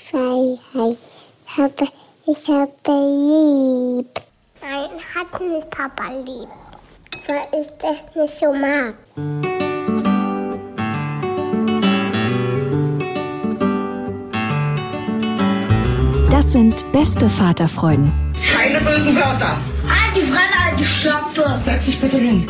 Freiheit. Ich habe, ich habe lieb. Nein, hat nicht Papa lieb. Weil ich das nicht so mag. Das sind beste Vaterfreuden. Keine bösen Wörter. Die Fremde, alte Schöpfe. Setz dich bitte hin.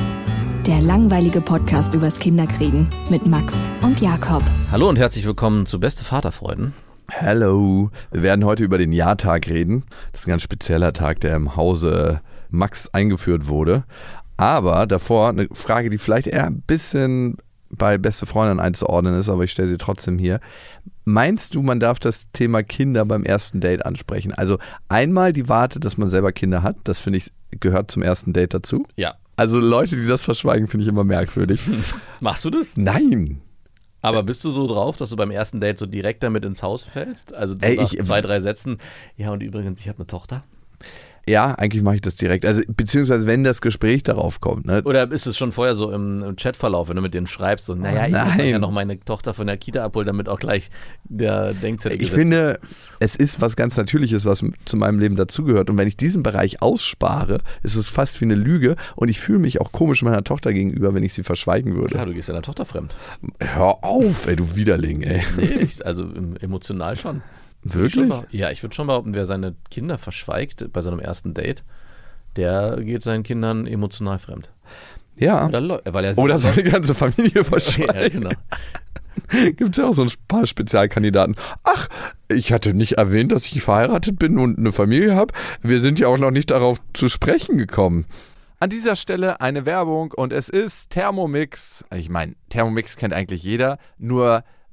Der langweilige Podcast übers Kinderkriegen mit Max und Jakob. Hallo und herzlich willkommen zu Beste Vaterfreuden. Hallo. Wir werden heute über den Jahrtag reden. Das ist ein ganz spezieller Tag, der im Hause Max eingeführt wurde. Aber davor eine Frage, die vielleicht eher ein bisschen bei Beste Freundin einzuordnen ist, aber ich stelle sie trotzdem hier. Meinst du, man darf das Thema Kinder beim ersten Date ansprechen? Also einmal die Warte, dass man selber Kinder hat, das finde ich gehört zum ersten Date dazu. Ja. Also Leute, die das verschweigen, finde ich immer merkwürdig. Machst du das? Nein. Aber bist du so drauf, dass du beim ersten Date so direkt damit ins Haus fällst? Also so Ey, nach ich- zwei, drei Sätzen. Ja, und übrigens, ich habe eine Tochter. Ja, eigentlich mache ich das direkt. Also beziehungsweise wenn das Gespräch darauf kommt. Ne? Oder ist es schon vorher so im, im Chatverlauf, wenn du mit denen schreibst, so, naja, ich muss nein. ja noch meine Tochter von der Kita abholen, damit auch gleich der Denkzettel Ich finde, es ist was ganz Natürliches, was zu meinem Leben dazugehört. Und wenn ich diesen Bereich ausspare, ist es fast wie eine Lüge. Und ich fühle mich auch komisch meiner Tochter gegenüber, wenn ich sie verschweigen wird. würde. Klar, du gehst deiner Tochter fremd. Hör auf, ey, du Widerling, ey. Nee, ich, also emotional schon. Wirklich? Ja, ich würde schon behaupten, wer seine Kinder verschweigt bei seinem ersten Date, der geht seinen Kindern emotional fremd. Ja. Oder, leu- weil er Oder seine ganze Familie ja, verschweigen. genau. Gibt es ja auch so ein paar Spezialkandidaten. Ach, ich hatte nicht erwähnt, dass ich verheiratet bin und eine Familie habe. Wir sind ja auch noch nicht darauf zu sprechen gekommen. An dieser Stelle eine Werbung und es ist Thermomix. Ich meine, Thermomix kennt eigentlich jeder, nur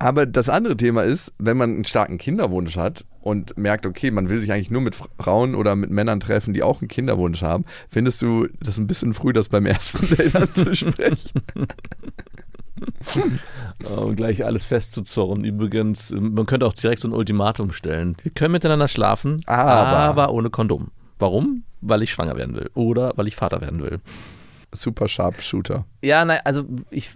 Aber das andere Thema ist, wenn man einen starken Kinderwunsch hat und merkt, okay, man will sich eigentlich nur mit Frauen oder mit Männern treffen, die auch einen Kinderwunsch haben, findest du das ein bisschen früh, das beim ersten Date anzusprechen? Um gleich alles festzuzurren. Übrigens, man könnte auch direkt so ein Ultimatum stellen. Wir können miteinander schlafen, Aber- aber ohne Kondom. Warum? Weil ich schwanger werden will oder weil ich Vater werden will. Super Sharpshooter. Ja, nein, also ich,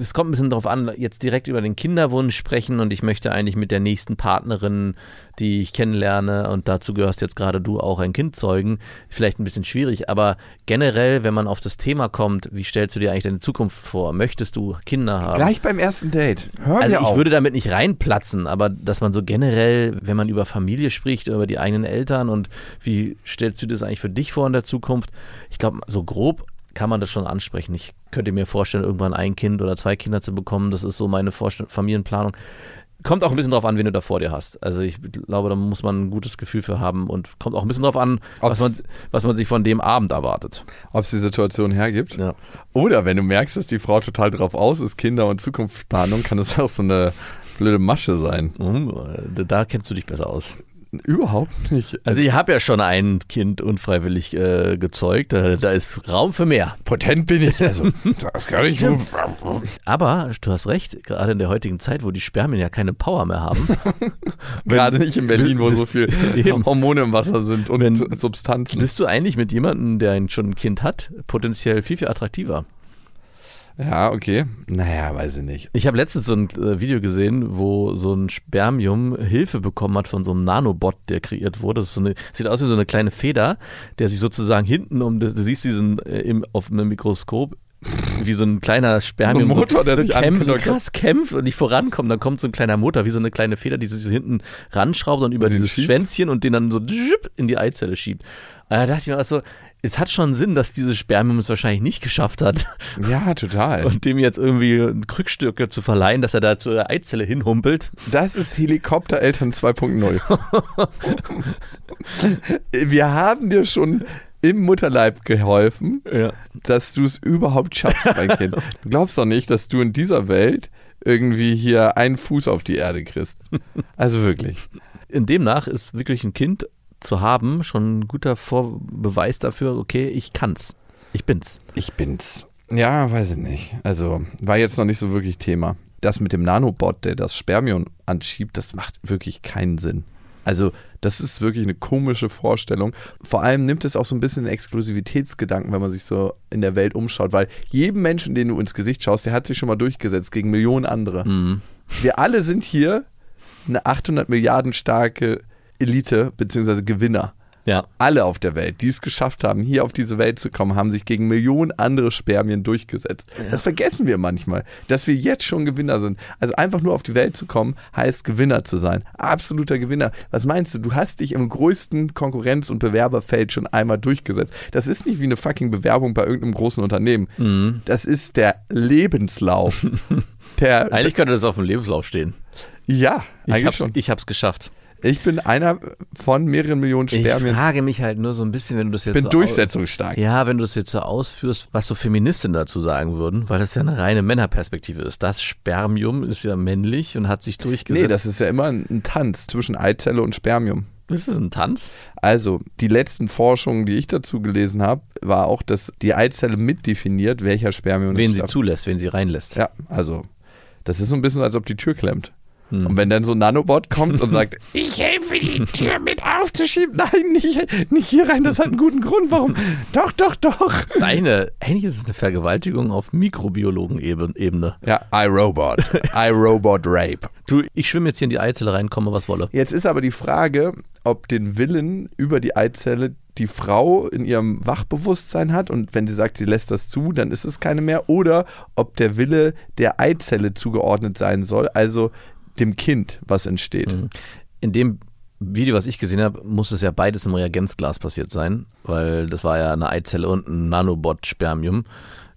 es kommt ein bisschen darauf an, jetzt direkt über den Kinderwunsch sprechen und ich möchte eigentlich mit der nächsten Partnerin, die ich kennenlerne und dazu gehörst jetzt gerade du auch ein Kind zeugen, vielleicht ein bisschen schwierig, aber generell, wenn man auf das Thema kommt, wie stellst du dir eigentlich deine Zukunft vor? Möchtest du Kinder haben? Gleich beim ersten Date. Hör Also mir ich auf. würde damit nicht reinplatzen, aber dass man so generell, wenn man über Familie spricht, über die eigenen Eltern und wie stellst du das eigentlich für dich vor in der Zukunft, ich glaube, so grob kann man das schon ansprechen. Ich könnte mir vorstellen, irgendwann ein Kind oder zwei Kinder zu bekommen. Das ist so meine Vorstell Familienplanung. Kommt auch ein bisschen drauf an, wen du da vor dir hast. Also ich glaube, da muss man ein gutes Gefühl für haben und kommt auch ein bisschen drauf an, was man, was man sich von dem Abend erwartet. Ob es die Situation hergibt. Ja. Oder wenn du merkst, dass die Frau total drauf aus ist, Kinder- und Zukunftsplanung, kann das auch so eine blöde Masche sein. Hm, Da kennst du dich besser aus. Überhaupt nicht. Also ich habe ja schon ein Kind unfreiwillig äh, gezeugt. Da, da ist Raum für mehr. Potent bin ich. Also, das kann ich. Aber du hast recht, gerade in der heutigen Zeit, wo die Spermien ja keine Power mehr haben. Gerade nicht in Berlin, wo so viel Eben. Hormone im Wasser sind und Wenn- Substanzen. bist du eigentlich mit jemandem, der ein- schon ein Kind hat, potenziell viel, viel attraktiver? Ja, okay. Naja, weiß ich nicht. Ich habe letztens so ein äh, Video gesehen, wo so ein Spermium Hilfe bekommen hat von so einem Nanobot, der kreiert wurde. Das so eine, sieht aus wie so eine kleine Feder, der sich sozusagen hinten um, das- du siehst diesen äh, im, auf einem Mikroskop, wie so ein kleiner Spermium. So ein Motor, der so sich kämpft, so krass kämpft und nicht vorankommt. Dann kommt so ein kleiner Motor, wie so eine kleine Feder, die sich so hinten ranschraubt und über den dieses schiebt? Schwänzchen und den dann so in die Eizelle schiebt. Und da dachte ich mir also, es hat schon Sinn, dass dieses Spermium es wahrscheinlich nicht geschafft hat. Ja, total. Und dem jetzt irgendwie Krückstücke zu verleihen, dass er da zur Eizelle hinhumpelt. Das ist Helikoptereltern 2.0. Wir haben dir schon im Mutterleib geholfen, Ja. dass du es überhaupt schaffst, mein Kind. Du glaubst doch nicht, dass du in dieser Welt irgendwie hier einen Fuß auf die Erde kriegst. Also wirklich. In demnach ist wirklich ein Kind zu haben schon ein guter Vorbeweis dafür, okay, ich kann's. Ich bin's. Ich bin's. Ja, weiß ich nicht. Also war jetzt noch nicht so wirklich Thema. Das mit dem Nanobot, der das Spermium anschiebt, das macht wirklich keinen Sinn. Also das ist wirklich eine komische Vorstellung. Vor allem nimmt es auch so ein bisschen den Exklusivitätsgedanken, wenn man sich so in der Welt umschaut, weil jedem Menschen, den du ins Gesicht schaust, der hat sich schon mal durchgesetzt gegen Millionen andere. Mhm. Wir alle sind hier eine 800 Milliarden starke Elite bzw. Gewinner Ja. alle auf der Welt, die es geschafft haben, hier auf diese Welt zu kommen, haben sich gegen Millionen andere Spermien durchgesetzt. Das vergessen wir manchmal, dass wir jetzt schon Gewinner sind. Also einfach nur auf die Welt zu kommen, heißt Gewinner zu sein. Absoluter Gewinner. Was meinst du? Du hast dich im größten Konkurrenz- und Bewerberfeld schon einmal durchgesetzt. Das ist nicht wie eine fucking Bewerbung bei irgendeinem großen Unternehmen. Mhm. Das ist der Lebenslauf. Der, Eigentlich könnte das auf dem Lebenslauf stehen. ja, Ich eigentlich hab's, schon. ich hab's geschafft. Ich bin einer von mehreren Millionen Ich Spermien. frage mich halt nur so ein bisschen, wenn du das jetzt Ich bin so durchsetzungsstark. Ja, wenn du das jetzt so ausführst, was so Feministinnen dazu sagen würden, weil das ja eine reine Männerperspektive ist. Das Spermium ist ja männlich und hat sich durchgesetzt. Nee, das ist ja immer ein, ein Tanz zwischen Eizelle und Spermium. ist das ein Tanz? Also, die letzten Forschungen, die ich dazu gelesen habe, war auch, dass die Eizelle mitdefiniert, welcher Spermium Wen es sie zulässt, wen sie reinlässt. Ja, also, das ist so ein bisschen, als ob die Tür klemmt. Hm. Und wenn dann so ein Nanobot kommt und sagt, ich helfe, die Tür mit aufzuschieben. Nein, nicht, nicht hier rein, das hat einen guten Grund. Warum? Doch, doch, doch. Eine, eigentlich ist es eine Vergewaltigung auf Mikrobiologen-Ebene. Ja, iRobot. iRobot Rape. Du, ich schwimme jetzt hier in die Eizelle rein, komme was wolle. Jetzt ist aber die Frage, ob den Willen über die Eizelle die Frau in ihrem Wachbewusstsein hat und wenn sie sagt, sie lässt das zu, dann ist es keine mehr. Oder ob der Wille der Eizelle zugeordnet sein soll, also dem Kind, was entsteht. In dem Video, was ich gesehen habe, muss es ja beides im Reagenzglas passiert sein, weil das war ja eine Eizelle und ein Nanobot-Spermium.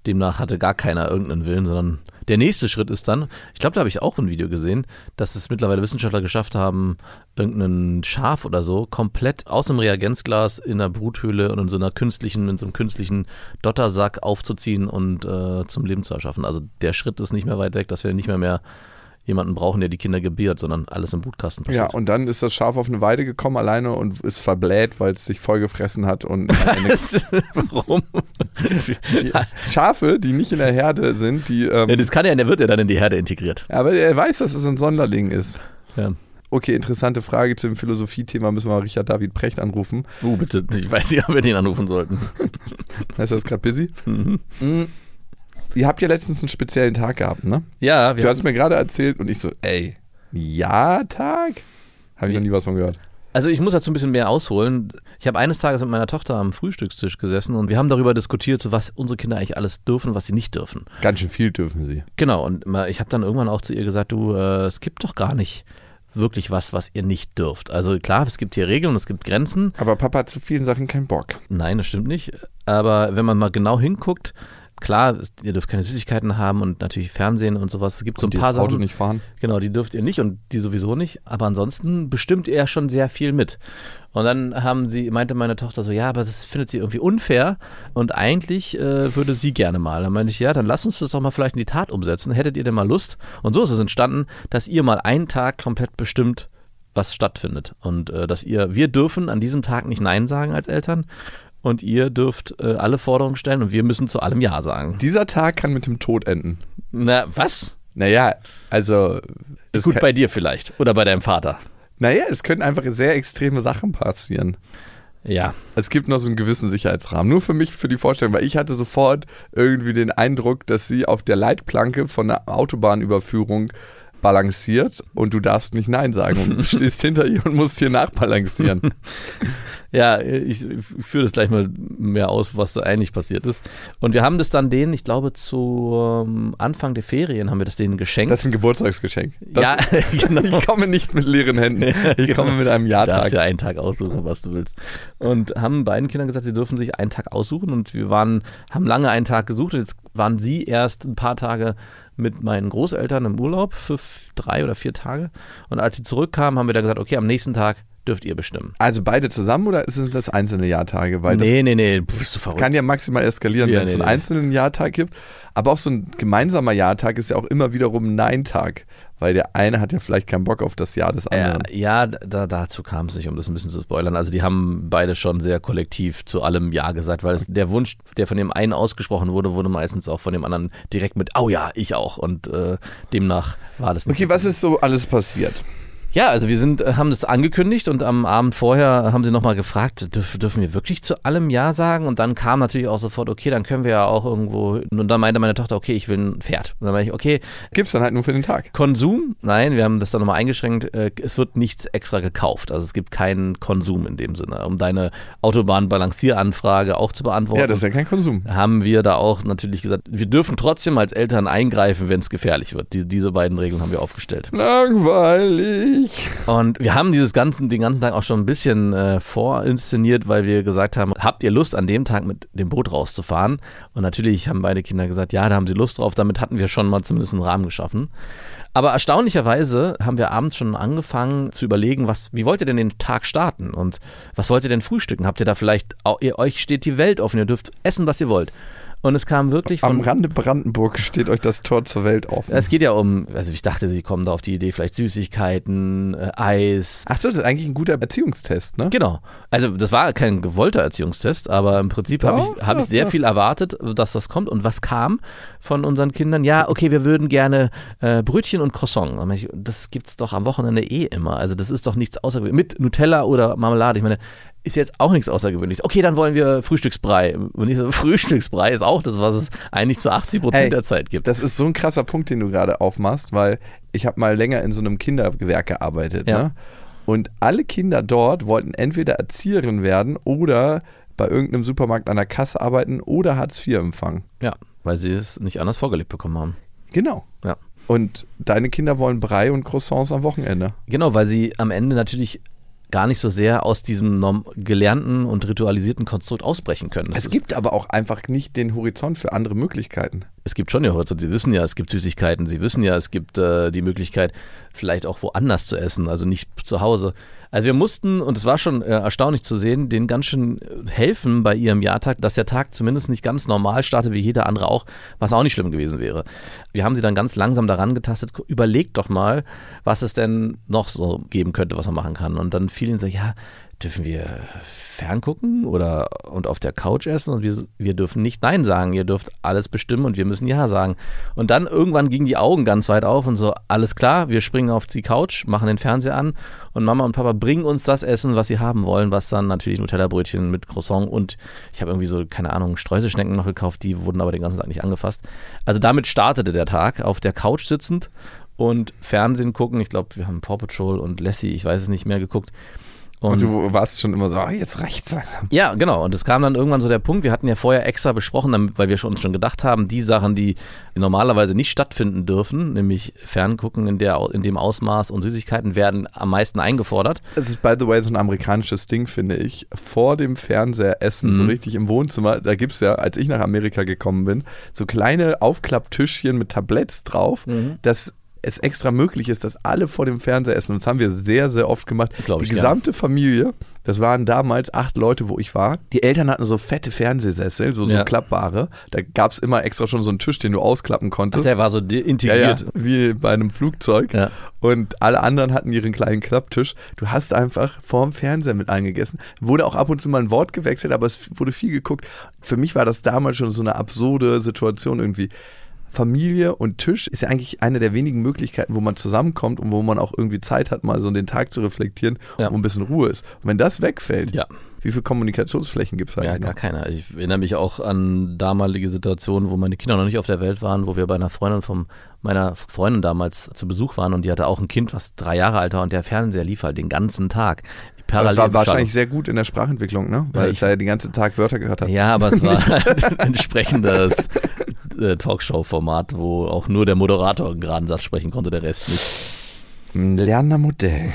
Demnach hatte gar keiner irgendeinen Willen, sondern der nächste Schritt ist dann, ich glaube, da habe ich auch ein Video gesehen, dass es mittlerweile Wissenschaftler geschafft haben, irgendeinen Schaf oder so komplett aus dem Reagenzglas in einer Bruthöhle und in so einer künstlichen, in so einem künstlichen Dottersack aufzuziehen und äh, zum Leben zu erschaffen. Also der Schritt ist nicht mehr weit weg, dass wir nicht mehr mehr jemanden brauchen, der die Kinder gebiert, sondern alles im Brutkasten Ja, passiert. und dann ist das Schaf auf eine Weide gekommen alleine und ist verbläht, weil es sich vollgefressen hat. Und Warum? Schafe, die nicht in der Herde sind, die. Ähm, ja, das kann ja, der wird ja dann in die Herde integriert. aber er weiß, dass es ein Sonderling ist. Ja. Okay, interessante Frage zum Philosophie-Thema. Müssen wir mal Richard David Precht anrufen. Uh, bitte, ich weiß nicht, ob wir den anrufen sollten. Heißt das gerade busy? Mhm. Mhm. Ihr habt ja letztens einen speziellen Tag gehabt, ne? Ja, wir Du hast mir gerade erzählt und ich so, ey, Ja-Tag? Habe ich noch nie was von gehört. Also ich muss dazu ein bisschen mehr ausholen. Ich habe eines Tages mit meiner Tochter am Frühstückstisch gesessen und wir haben darüber diskutiert, so was unsere Kinder eigentlich alles dürfen, was sie nicht dürfen. Ganz schön viel dürfen sie. Genau, und ich habe dann irgendwann auch zu ihr gesagt, du, äh, es gibt doch gar nicht wirklich was, was ihr nicht dürft. Also klar, es gibt hier Regeln, es gibt Grenzen. Aber Papa hat zu vielen Sachen keinen Bock. Nein, das stimmt nicht. Aber wenn man mal genau hinguckt, klar, ihr dürft keine Süßigkeiten haben und natürlich Fernsehen und sowas. Es gibt so ein paar das Auto Sachen. nicht fahren. Genau, die dürft ihr nicht und die sowieso nicht. Aber ansonsten bestimmt er schon sehr viel mit. Und dann haben sie, meinte meine Tochter so, ja, aber das findet sie irgendwie unfair und eigentlich äh, würde sie gerne mal. Dann meinte ich, ja, dann lass uns das doch mal vielleicht in die Tat umsetzen. Hättet ihr denn mal Lust? Und so ist es entstanden, dass ihr mal einen Tag komplett bestimmt, was stattfindet. Und äh, dass ihr, wir dürfen an diesem Tag nicht Nein sagen als Eltern. Und ihr dürft äh, alle Forderungen stellen und wir müssen zu allem Ja sagen. Dieser Tag kann mit dem Tod enden. Na, was? Naja, also. Gut bei dir vielleicht. Oder bei deinem Vater. naja, es können einfach sehr extreme Sachen passieren. Ja. Es gibt noch so einen gewissen Sicherheitsrahmen. Nur für mich, für die Vorstellung, weil ich hatte sofort irgendwie den Eindruck, dass sie auf der Leitplanke von einer Autobahnüberführung balanciert und du darfst nicht Nein sagen und stehst hinter ihr und musst hier nachbalancieren. Ja, ich führe das gleich mal mehr aus, was da eigentlich passiert ist. Und wir haben das dann denen, ich glaube, zu Anfang der Ferien haben wir das denen geschenkt. Das ist ein Geburtstagsgeschenk. Das, ja, genau. Ich komme nicht mit leeren Händen. Ich Genau. komme mit einem Du Ja-Tag. darfst ja einen Tag aussuchen, was du willst. Und haben beiden Kindern gesagt, sie dürfen sich einen Tag aussuchen. Und wir waren, haben lange einen Tag gesucht. Und jetzt waren sie erst ein paar Tage mit meinen Großeltern im Urlaub für drei oder vier Tage. Und als sie zurückkamen, haben wir dann gesagt, okay, am nächsten Tag dürft ihr bestimmen. Also beide zusammen oder sind das einzelne Jahrtage? Weil nee, nee, nee, bist du verrückt. kann ja maximal eskalieren, Ja, wenn es nee, einen nee. einzelnen Jahrtag gibt. Aber auch so ein gemeinsamer Jahrtag ist ja auch immer wiederum ein Nein-Tag. Weil der eine hat ja vielleicht keinen Bock auf das Jahr des anderen. ja da, dazu kam es nicht, um das ein bisschen zu spoilern. Also die haben beide schon sehr kollektiv zu allem Ja gesagt, weil es, der Wunsch, der von dem einen ausgesprochen wurde, wurde meistens auch von dem anderen direkt mit, oh ja, ich auch. Und äh, demnach war das nicht. Okay, was ist so alles passiert? Ja, also wir sind, äh, haben das angekündigt und am Abend vorher haben sie nochmal gefragt, dürf, dürfen wir wirklich zu allem Ja sagen? Und dann kam natürlich auch sofort, okay, dann können wir ja auch irgendwo, und dann meinte meine Tochter, okay, ich will ein Pferd. Und dann meinte ich, okay, Gibt's dann halt nur für den Tag. Konsum? Nein, wir haben das dann nochmal eingeschränkt. Äh, Es wird nichts extra gekauft. Also es gibt keinen Konsum in dem Sinne. Um deine Autobahnbalancieranfrage auch zu beantworten, Ja, das ist ja kein Konsum. haben wir da auch natürlich gesagt, wir dürfen trotzdem als Eltern eingreifen, wenn es gefährlich wird. Die, diese beiden Regeln haben wir aufgestellt. Langweilig. Und wir haben dieses ganzen, den ganzen Tag auch schon ein bisschen äh, vorinszeniert, weil wir gesagt haben, habt ihr Lust an dem Tag mit dem Boot rauszufahren? Und natürlich haben beide Kinder gesagt, ja, da haben sie Lust drauf. Damit hatten wir schon mal zumindest einen Rahmen geschaffen. Aber erstaunlicherweise haben wir abends schon angefangen zu überlegen, was, wie wollt ihr denn den Tag starten und was wollt ihr denn frühstücken? Habt ihr da vielleicht, ihr, euch steht die Welt offen, ihr dürft essen, was ihr wollt. Und es kam wirklich Am von Rande Brandenburg steht euch das Tor zur Welt offen. es geht ja um, also ich dachte, sie kommen da auf die Idee, vielleicht Süßigkeiten, äh, Eis. Ach so, das ist eigentlich ein guter Erziehungstest, ne? Genau. Also das war kein gewollter Erziehungstest, aber im Prinzip habe ich, Ja, hab ich sehr ja. viel erwartet, dass was kommt. Und was kam von unseren Kindern? Ja, okay, wir würden gerne äh, Brötchen und Croissant. Das gibt's doch am Wochenende eh immer. Also das ist doch nichts Außergewöhnliches. Mit Nutella oder Marmelade. Ich meine, ist jetzt auch nichts Außergewöhnliches. Okay, dann wollen wir Frühstücksbrei. Und ich so, Frühstücksbrei ist auch das, was es eigentlich zu 80 Prozent Hey, der Zeit gibt. Das ist so ein krasser Punkt, den du gerade aufmachst, weil ich habe mal länger in so einem Kindergewerk gearbeitet. Ja. Ne? Und alle Kinder dort wollten entweder Erzieherin werden oder bei irgendeinem Supermarkt an der Kasse arbeiten oder Hartz IV empfangen. Ja, weil sie es nicht anders vorgelebt bekommen haben. Genau. Ja. Und deine Kinder wollen Brei und Croissants am Wochenende. Genau, weil sie am Ende natürlich gar nicht so sehr aus diesem gelernten und ritualisierten Konstrukt ausbrechen können. Das Es gibt aber auch einfach nicht den Horizont für andere Möglichkeiten. es gibt schon ja Horizont. Sie wissen ja, es gibt Süßigkeiten. Sie wissen ja, es gibt äh, die Möglichkeit, vielleicht auch woanders zu essen, also nicht zu Hause. Also wir mussten, und es war schon äh, erstaunlich zu sehen, denen ganz schön helfen bei ihrem Jahrtag, dass der Tag zumindest nicht ganz normal startet wie jeder andere auch, was auch nicht schlimm gewesen wäre. Wir haben sie dann ganz langsam daran getastet, überlegt doch mal, was es denn noch so geben könnte, was man machen kann. Und dann fiel ihnen so, ja, dürfen wir ferngucken oder und auf der Couch essen und wir, wir dürfen nicht Nein sagen, ihr dürft alles bestimmen und wir müssen Ja sagen. Und dann irgendwann gingen die Augen ganz weit auf und so, alles klar, wir springen auf die Couch, machen den Fernseher an und Mama und Papa bringen uns das Essen, was sie haben wollen, was dann natürlich Nutella-Brötchen mit Croissant und ich habe irgendwie so, keine Ahnung, Streuselschnecken noch gekauft, die wurden aber den ganzen Tag nicht angefasst. Also damit startete der Tag, auf der Couch sitzend und Fernsehen gucken. Ich glaube, wir haben Paw Patrol und Lassie, ich weiß es nicht mehr, geguckt. Und, du warst schon immer so, ah, jetzt reicht's langsam. Ja, genau. Und es kam dann irgendwann so der Punkt, wir hatten ja vorher extra besprochen, weil wir schon, uns schon gedacht haben, die Sachen, die normalerweise nicht stattfinden dürfen, nämlich Ferngucken in, der, in dem Ausmaß und Süßigkeiten, werden am meisten eingefordert. Es ist, by the way, so ein amerikanisches Ding, finde ich. Vor dem Fernseher essen, Mhm. so richtig im Wohnzimmer, da gibt es ja, als ich nach Amerika gekommen bin, so kleine Aufklapptischchen mit Tabletts drauf, Mhm. dass es extra möglich ist, dass alle vor dem Fernseher essen. Und das haben wir sehr, sehr oft gemacht. Glaub Die ich gesamte Familie, das waren damals acht Leute, wo ich war. Die Eltern hatten so fette Fernsehsessel, so, so Ja. klappbare. Da gab es immer extra schon so einen Tisch, den du ausklappen Ach, konntest. der war so de- Ja, ja, integriert. wie bei einem Flugzeug. Ja. Und alle anderen hatten ihren kleinen Klapptisch. Du hast einfach vorm Fernseher mit eingegessen. Wurde auch ab und zu mal ein Wort gewechselt, aber es wurde viel geguckt. Für mich war das damals schon so eine absurde Situation irgendwie. Familie und Tisch ist ja eigentlich eine der wenigen Möglichkeiten, wo man zusammenkommt und wo man auch irgendwie Zeit hat, mal so den Tag zu reflektieren, Ja. wo ein bisschen Ruhe ist. Und wenn das wegfällt, Ja. wie viele Kommunikationsflächen gibt es Ja, eigentlich gar noch? keiner. Ich erinnere mich auch an damalige Situationen, wo meine Kinder noch nicht auf der Welt waren, wo wir bei einer Freundin von meiner Freundin damals zu Besuch waren und die hatte auch ein Kind, was drei Jahre alt war und der Fernseher lief halt den ganzen Tag. Das war Parallel wahrscheinlich sehr gut in der Sprachentwicklung, ne? Weil Ja, es ja den ganzen Tag Wörter gehört hat. Ja, aber es war ein entsprechendes äh, Talkshow-Format, wo auch nur der Moderator einen geraden Satz sprechen konnte, der Rest nicht. Ein lernender Modell.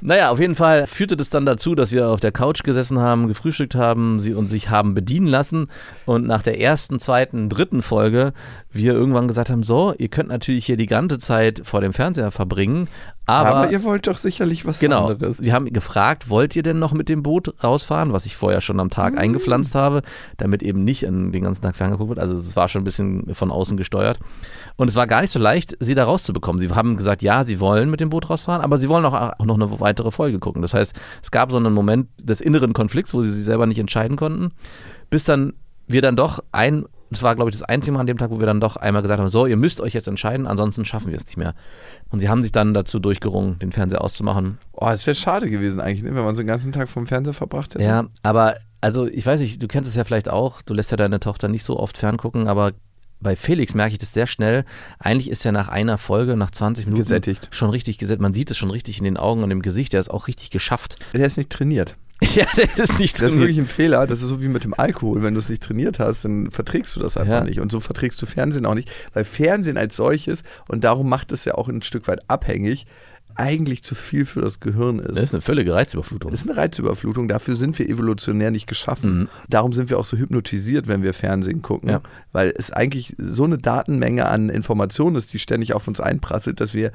Naja, auf jeden Fall führte das dann dazu, dass wir auf der Couch gesessen haben, gefrühstückt haben, sie uns sich haben bedienen lassen und nach der ersten, zweiten, dritten Folge wir irgendwann gesagt haben, so, ihr könnt natürlich hier die ganze Zeit vor dem Fernseher verbringen, aber, Aber, ihr wollt doch sicherlich was Genau. anderes. Wir haben gefragt, wollt ihr denn noch mit dem Boot rausfahren, was ich vorher schon am Tag eingepflanzt habe, damit eben nicht an den ganzen Tag ferngeguckt wird. Also es war schon ein bisschen von außen gesteuert. Und es war gar nicht so leicht, sie da rauszubekommen. Sie haben gesagt, ja, sie wollen mit dem Boot rausfahren, aber sie wollen auch, auch noch eine weitere Folge gucken. Das heißt, es gab so einen Moment des inneren Konflikts, wo sie sich selber nicht entscheiden konnten, bis dann wir dann doch ein das war, glaube ich, das einzige Mal an dem Tag, wo wir dann doch einmal gesagt haben, so, ihr müsst euch jetzt entscheiden, ansonsten schaffen wir es nicht mehr. Und sie haben sich dann dazu durchgerungen, den Fernseher auszumachen. Oh, es wäre schade gewesen eigentlich, ne, wenn man so den ganzen Tag vom Fernseher verbracht hätte. Ja, aber also ich weiß nicht, du kennst es ja vielleicht auch, du lässt ja deine Tochter nicht so oft ferngucken, aber bei Felix merke ich das sehr schnell. Eigentlich ist er nach einer Folge, nach 20 Minuten Gesättigt. schon richtig gesättigt. Man sieht es schon richtig in den Augen und im Gesicht. Der ist auch richtig geschafft. Der ist nicht trainiert. ja, der ist nicht Das ist wirklich ein Fehler. Das ist so wie mit dem Alkohol. Wenn du es nicht trainiert hast, dann verträgst du das einfach Ja. nicht. Und so verträgst du Fernsehen auch nicht. Weil Fernsehen als solches, und darum macht es ja auch ein Stück weit abhängig, eigentlich zu viel für das Gehirn ist. Das ist eine völlige Reizüberflutung. Das ist eine Reizüberflutung. Dafür sind wir evolutionär nicht geschaffen. Mhm. Darum sind wir auch so hypnotisiert, wenn wir Fernsehen gucken. Ja. Weil es eigentlich so eine Datenmenge an Informationen ist, die ständig auf uns einprasselt, dass wir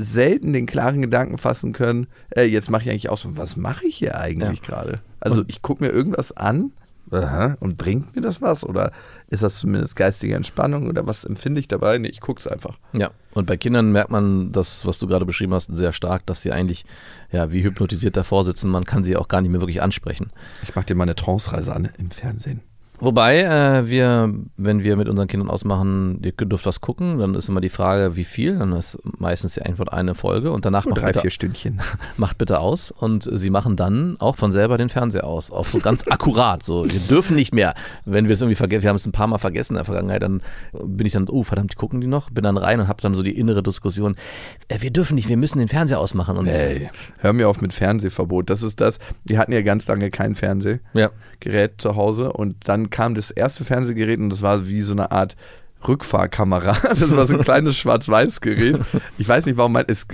selten den klaren Gedanken fassen können, äh, jetzt mache ich eigentlich aus, was mache ich hier eigentlich gerade? Also ich gucke mir irgendwas an aha, und bringt mir das was? Oder ist das zumindest geistige Entspannung? Oder was empfinde ich dabei? Nee, ich gucke es einfach. Ja, und bei Kindern merkt man das, was du gerade beschrieben hast, sehr stark, dass sie eigentlich ja wie hypnotisiert davor sitzen. Man kann sie auch gar nicht mehr wirklich ansprechen. Ich mache dir mal eine Trance-Reise an im Fernsehen. Wobei äh, wir, wenn wir mit unseren Kindern ausmachen, ihr dürft was gucken, dann ist immer die Frage, wie viel. Dann ist meistens die Antwort eine Folge und danach Nur macht drei, bitte, vier Stündchen. macht bitte aus. Und sie machen dann auch von selber den Fernseher aus. Auch so ganz akkurat. So, wir dürfen nicht mehr. Wenn wir es irgendwie vergessen, wir haben es ein paar Mal vergessen in der Vergangenheit, dann bin ich dann, oh verdammt, die gucken die noch? Bin dann rein und habe dann so die innere Diskussion, äh, wir dürfen nicht, wir müssen den Fernseher ausmachen. Und Ey, hör mir auf mit Fernsehverbot. Das ist das. Wir hatten ja ganz lange kein Fernsehgerät ja, zu Hause und dann kam das erste Fernsehgerät und das war wie so eine Art Rückfahrkamera. Das war so ein kleines Schwarz-Weiß-Gerät. Ich weiß nicht, warum man, es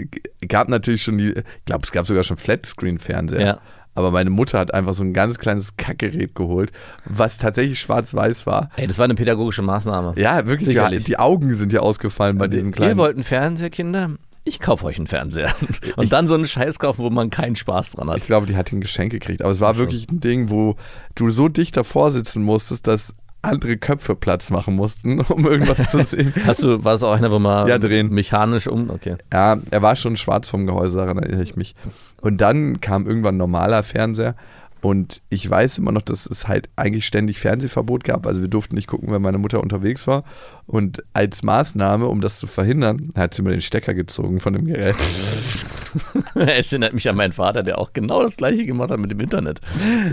gab natürlich schon die, ich glaube, es gab sogar schon Flatscreen-Fernseher. Ja. Aber meine Mutter hat einfach so ein ganz kleines Kackgerät geholt, was tatsächlich schwarz-weiß war. ey, das war eine pädagogische Maßnahme. Ja, wirklich, die, die Augen sind ja ausgefallen bei diesem kleinen. wollt einen Fernseher, Kinder? Ich kaufe euch einen Fernseher. Und dann so einen Scheiß kaufen, wo man keinen Spaß dran hat. Ich glaube, die hat ein Geschenk gekriegt. Aber es war Ach wirklich ein Ding, wo du so dicht davor sitzen musstest, dass andere Köpfe Platz machen mussten, um irgendwas zu sehen. Hast du, war es auch einer, wo man Ja, drehen. mechanisch um? Okay. Ja, er war schon schwarz vom Gehäuse, daran erinnere ich mich. Und dann kam irgendwann ein normaler Fernseher. Und ich weiß immer noch, dass es halt eigentlich ständig Fernsehverbot gab. Also wir durften nicht gucken, wenn meine Mutter unterwegs war. Und als Maßnahme, um das zu verhindern, hat sie mir den Stecker gezogen von dem Gerät. Es erinnert mich an meinen Vater, der auch genau das gleiche gemacht hat mit dem Internet.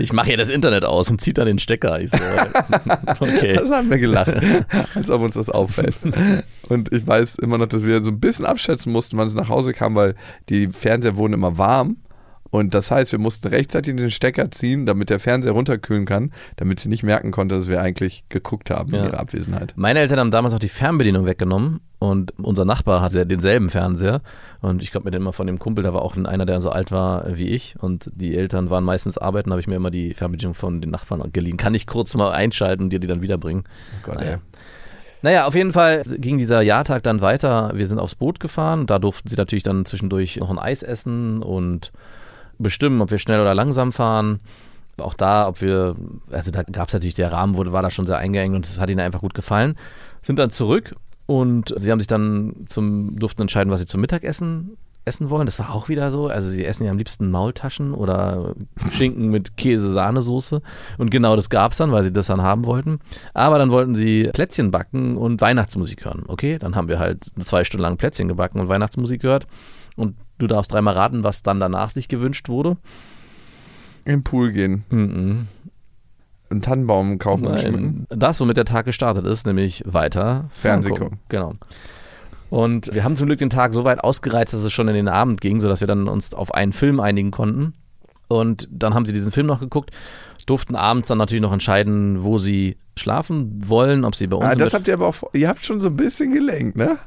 Ich mache hier das Internet aus und zieht dann den Stecker. Ich so, okay. Das haben wir gelacht, als ob uns das auffällt. Und ich weiß immer noch, dass wir so ein bisschen abschätzen mussten, wann es nach Hause kam, weil die Fernseher wurden immer warm Und das heißt, wir mussten rechtzeitig den Stecker ziehen, damit der Fernseher runterkühlen kann, damit sie nicht merken konnte, dass wir eigentlich geguckt haben Ja. in ihrer Abwesenheit. Meine Eltern haben damals auch die Fernbedienung weggenommen und unser Nachbar hatte denselben Fernseher und ich glaube mir den immer von dem Kumpel, da war auch einer, der so alt war wie ich und die Eltern waren meistens arbeiten, habe ich mir immer die Fernbedienung von den Nachbarn geliehen. Kann ich kurz mal einschalten und dir die dann wiederbringen? Oh Gott, Naja. ey. Naja, auf jeden Fall ging dieser Jahrtag dann weiter. Wir sind aufs Boot gefahren. Da durften sie natürlich dann zwischendurch noch ein Eis essen und bestimmen, ob wir schnell oder langsam fahren. Auch da, ob wir, also da gab es natürlich, der Rahmen wurde, war da schon sehr eingeengt und es hat ihnen einfach gut gefallen. Sind dann zurück und sie haben sich dann zum, durften entscheiden, was sie zum Mittagessen essen wollen. Das war auch wieder so. Also sie essen ja am liebsten Maultaschen oder Schinken mit Käse-Sahnesoße. Und genau das gab es dann, weil sie das dann haben wollten. Aber dann wollten sie Plätzchen backen und Weihnachtsmusik hören. Okay, dann haben wir halt zwei Stunden lang Plätzchen gebacken und Weihnachtsmusik gehört. Und du darfst dreimal raten, was dann danach sich gewünscht wurde. In den Pool gehen, Mhm. einen Tannenbaum kaufen und schmücken. Nein, das, womit der Tag gestartet ist, nämlich weiter Fernseh ferngucken. Genau. Und wir haben zum Glück den Tag so weit ausgereizt, dass es schon in den Abend ging, sodass wir dann uns auf einen Film einigen konnten. Und dann haben sie diesen Film noch geguckt, durften abends dann natürlich noch entscheiden, wo sie schlafen wollen, ob sie bei uns Ah, das habt ihr aber auch, ihr habt schon so ein bisschen gelenkt, ne?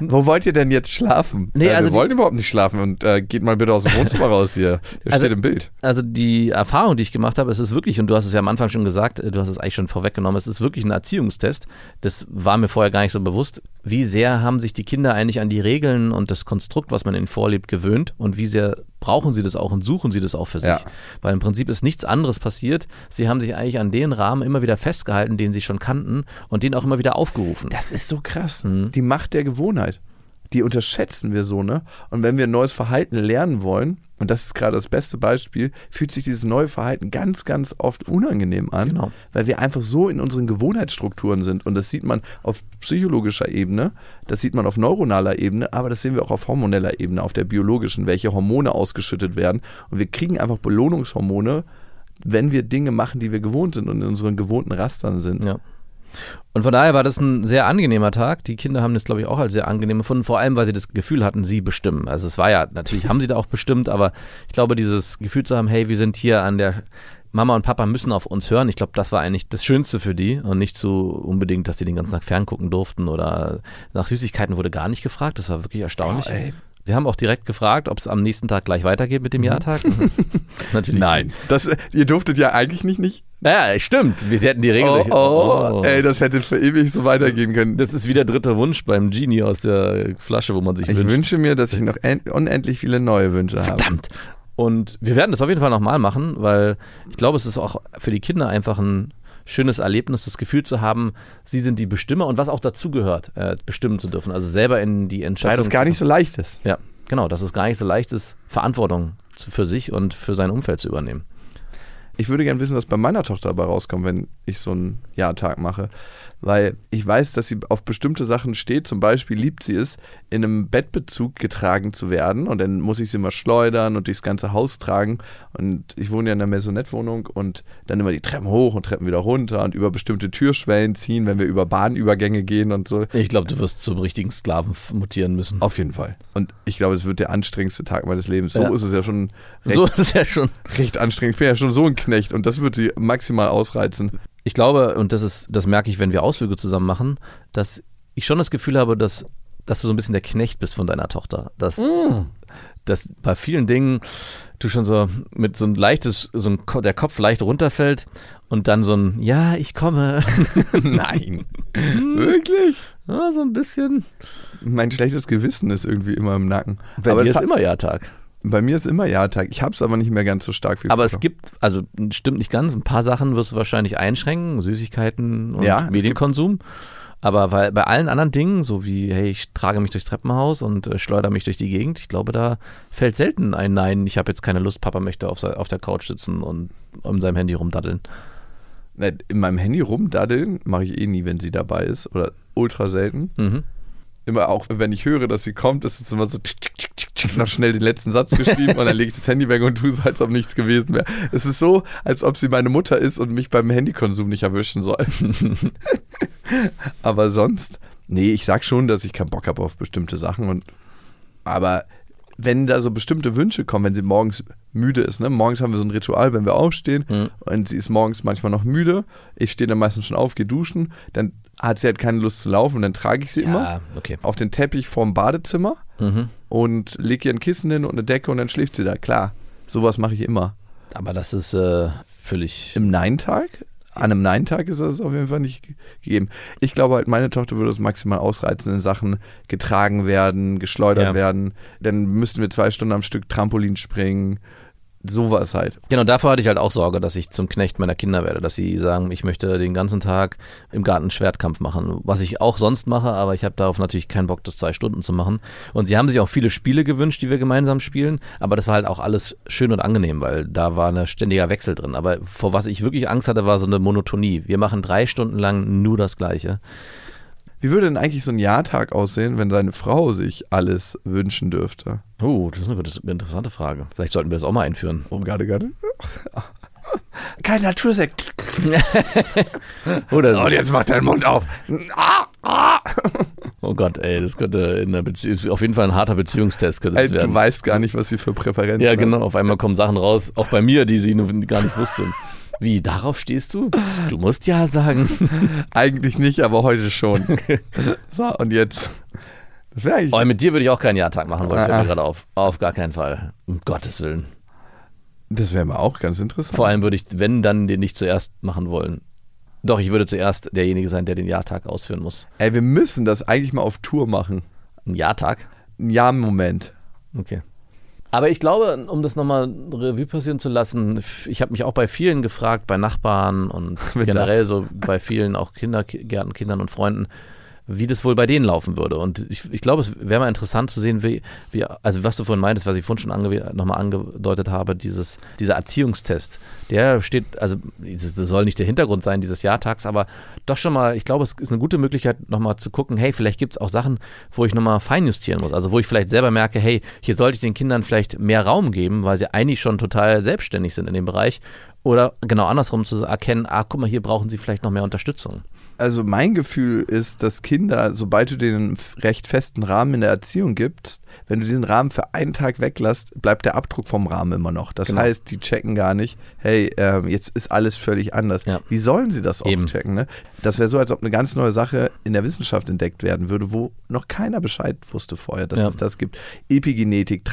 Wo wollt ihr denn jetzt schlafen? Nee, äh, also wir wollen überhaupt nicht schlafen und äh, geht mal bitte aus dem Wohnzimmer raus hier. Der Also- steht im Bild. Also die Erfahrung, die ich gemacht habe, es ist wirklich, und du hast es ja am Anfang schon gesagt, äh, du hast es eigentlich schon vorweggenommen, es ist wirklich ein Erziehungstest. Das war mir vorher gar nicht so bewusst. Wie sehr haben sich die Kinder eigentlich an die Regeln und das Konstrukt, was man ihnen vorlebt, gewöhnt und wie sehr brauchen sie das auch und suchen sie das auch für sich. Ja. Weil im Prinzip ist nichts anderes passiert. Sie haben sich eigentlich an den Rahmen immer wieder festgehalten, den sie schon kannten und den auch immer wieder aufgerufen. Das ist so krass. Mhm. Die Macht der Gewohnheit. Die unterschätzen wir so, ne? Und wenn wir ein neues Verhalten lernen wollen, und das ist gerade das beste Beispiel, fühlt sich dieses neue Verhalten ganz, ganz oft unangenehm an, Genau. weil wir einfach so in unseren Gewohnheitsstrukturen sind. Und das sieht man auf psychologischer Ebene, das sieht man auf neuronaler Ebene, aber das sehen wir auch auf hormoneller Ebene, auf der biologischen, welche Hormone ausgeschüttet werden. Und wir kriegen einfach Belohnungshormone, wenn wir Dinge machen, die wir gewohnt sind und in unseren gewohnten Rastern sind. Ja. Und von daher war das ein sehr angenehmer Tag. Die Kinder haben das, glaube ich, auch als sehr angenehm gefunden, vor allem, weil sie das Gefühl hatten, sie bestimmen. Also es war ja, natürlich haben sie da auch bestimmt, aber ich glaube, dieses Gefühl zu haben, hey, wir sind hier an der Mama und Papa müssen auf uns hören. Ich glaube, das war eigentlich das Schönste für die und nicht so unbedingt, dass sie den ganzen Tag ferngucken durften oder nach Süßigkeiten wurde gar nicht gefragt. Das war wirklich erstaunlich. Oh. Sie haben auch direkt gefragt, ob es am nächsten Tag gleich weitergeht mit dem Jahrtag. Natürlich. Nein. Das, ihr durftet ja eigentlich nicht, nicht Naja, stimmt. Wir sie hätten die Regel. Oh, nicht- oh, ey, das hätte für ewig so weitergehen können. Das ist wie der dritte Wunsch beim Genie aus der Flasche, wo man sich ich wünscht. wünsche mir, dass ich noch en- unendlich viele neue Wünsche habe. Verdammt. Und wir werden das auf jeden Fall nochmal machen, weil ich glaube, es ist auch für die Kinder einfach ein schönes Erlebnis, das Gefühl zu haben, sie sind die Bestimmer und was auch dazugehört, äh, bestimmen zu dürfen. Also selber in die Dass Entscheidung. es gar nicht so leicht ist. Ja, genau, dass es gar nicht so leicht ist, Verantwortung zu, für sich und für sein Umfeld zu übernehmen. Ich würde gerne wissen, was bei meiner Tochter dabei rauskommt, wenn ich so einen Jahrtag mache. Weil ich weiß, dass sie auf bestimmte Sachen steht. Zum Beispiel liebt sie es, in einem Bettbezug getragen zu werden. Und dann muss ich sie immer schleudern und durchs ganze Haus tragen. Und ich wohne ja in einer Maisonette-Wohnung und dann immer die Treppen hoch und Treppen wieder runter und über bestimmte Türschwellen ziehen, wenn wir über Bahnübergänge gehen und so. Ich glaube, du wirst zum richtigen Sklaven mutieren müssen. Auf jeden Fall. Und ich glaube, es wird der anstrengendste Tag meines Lebens. So Ja. ist es ja schon recht, So ist es ja schon. recht anstrengend. Ich bin ja schon so ein Knecht und das wird sie maximal ausreizen. Ich glaube, und das ist, das merke ich, wenn wir Ausflüge zusammen machen, dass ich schon das Gefühl habe, dass, dass du so ein bisschen der Knecht bist von deiner Tochter. Dass, dass bei vielen Dingen du schon so mit so ein leichtes, so ein, der Kopf leicht runterfällt und dann so ein Ja, ich komme. Nein. Wirklich? ja, so ein bisschen. Mein schlechtes Gewissen ist irgendwie immer im Nacken. Bei aber dir es ist immer Ja-Tag. Bei mir ist immer Ja-Tag. Ich habe es aber nicht mehr ganz so stark wie Aber es früher. gibt, also stimmt nicht ganz, ein paar Sachen wirst du wahrscheinlich einschränken, Süßigkeiten und Ja, es Medienkonsum. Aber weil bei allen anderen Dingen, so wie, hey, ich trage mich durchs Treppenhaus und äh, schleudere mich durch die Gegend, ich glaube, da fällt selten ein Nein, ich habe jetzt keine Lust, Papa möchte auf, auf der Couch sitzen und in seinem Handy rumdaddeln. Ne, In meinem Handy rumdaddeln mache ich eh nie, wenn sie dabei ist. Oder ultra selten. Mhm. Immer auch, wenn ich höre, dass sie kommt, ist es immer so tick, tick, tick, tick, noch schnell den letzten Satz geschrieben und dann lege ich das Handy weg und tue so, als ob nichts gewesen wäre. Es ist so, als ob sie meine Mutter ist und mich beim Handykonsum nicht erwischen soll. aber sonst, nee, ich sag schon, dass ich keinen Bock habe auf bestimmte Sachen und aber wenn da so bestimmte Wünsche kommen, wenn sie morgens müde ist. Ne? Morgens haben wir so ein Ritual, wenn wir aufstehen Mhm. und sie ist morgens manchmal noch müde. Ich stehe dann meistens schon auf, gehe duschen. Dann hat sie halt keine Lust zu laufen und dann trage ich sie immer Ja, okay. auf den Teppich vorm Badezimmer Mhm. und lege ihr ein Kissen hin und eine Decke und dann schläft sie da. Klar, sowas mache ich immer. Aber das ist äh, völlig. Im Nein-Tag? An einem Nein-Tag ist das auf jeden Fall nicht ge- gegeben. Ich glaube halt, meine Tochter würde es maximal ausreizen in Sachen getragen werden, geschleudert Ja. werden. Dann müssten wir zwei Stunden am Stück Trampolin springen. Sowas halt. Genau, davor hatte ich halt auch Sorge, dass ich zum Knecht meiner Kinder werde, dass sie sagen, ich möchte den ganzen Tag im Garten Schwertkampf machen, was ich auch sonst mache, aber ich habe darauf natürlich keinen Bock, das zwei Stunden zu machen. Und sie haben sich auch viele Spiele gewünscht, die wir gemeinsam spielen, aber das war halt auch alles schön und angenehm, weil da war ein ständiger Wechsel drin. Aber vor was ich wirklich Angst hatte, war so eine Monotonie. Wir machen drei Stunden lang nur das Gleiche. Wie würde denn eigentlich so ein Jahrtag aussehen, wenn deine Frau sich alles wünschen dürfte? Oh, das ist eine gute- interessante Frage. Vielleicht sollten wir das auch mal einführen. Oh, gerade, gerade. Kein Natursekt. Oder Und jetzt macht deinen Mund auf. Ah, ah. Oh Gott, ey, das könnte in einer Beziehung, auf jeden Fall ein harter Beziehungstest könnte das Ey, werden. du weißt gar nicht, was sie für Präferenzen Ja, hat. genau. Auf einmal kommen Sachen raus, auch bei mir, die sie nur gar nicht wusste. Wie, darauf stehst du? Du musst ja sagen. Eigentlich nicht, aber heute schon. so, und jetzt. Das wäre eigentlich. Oh, mit dir würde ich auch keinen Jahrtag machen wollen, fällt Ah, ah. mir gerade auf. Auf gar keinen Fall. Um Gottes Willen. Das wäre mal auch ganz interessant. Vor allem würde ich, wenn, dann den nicht zuerst machen wollen. Doch, ich würde zuerst derjenige sein, der den Jahrtag ausführen muss. Ey, wir müssen das eigentlich mal auf Tour machen. Ein Jahrtag? Ein Ja-Moment. Okay. Aber ich glaube, um das nochmal Revue passieren zu lassen, ich habe mich auch bei vielen gefragt, bei Nachbarn und generell so bei vielen auch Kindergärtenkindern und Freunden, wie das wohl bei denen laufen würde. Und ich, ich glaube, es wäre mal interessant zu sehen, wie, wie, also was du vorhin meintest, was ich vorhin schon ange, nochmal angedeutet habe, dieses, dieser Erziehungstest, der steht, also das soll nicht der Hintergrund sein dieses Jahrtags, aber doch schon mal, ich glaube, es ist eine gute Möglichkeit, nochmal zu gucken, hey, vielleicht gibt es auch Sachen, wo ich nochmal feinjustieren muss. Also wo ich vielleicht selber merke, hey, hier sollte ich den Kindern vielleicht mehr Raum geben, weil sie eigentlich schon total selbstständig sind in dem Bereich. Oder genau andersrum zu erkennen, ah, guck mal, hier brauchen sie vielleicht noch mehr Unterstützung. Also mein Gefühl ist, dass Kinder, sobald du denen einen recht festen Rahmen in der Erziehung gibst, wenn du diesen Rahmen für einen Tag weglässt, bleibt der Abdruck vom Rahmen immer noch. Das Genau. heißt, die checken gar nicht, hey, ähm, jetzt ist alles völlig anders. Ja. Wie sollen sie das auch Eben. checken? Ne? Das wäre so, als ob eine ganz neue Sache in der Wissenschaft entdeckt werden würde, wo noch keiner Bescheid wusste vorher, dass Ja. es das gibt. Epigenetik,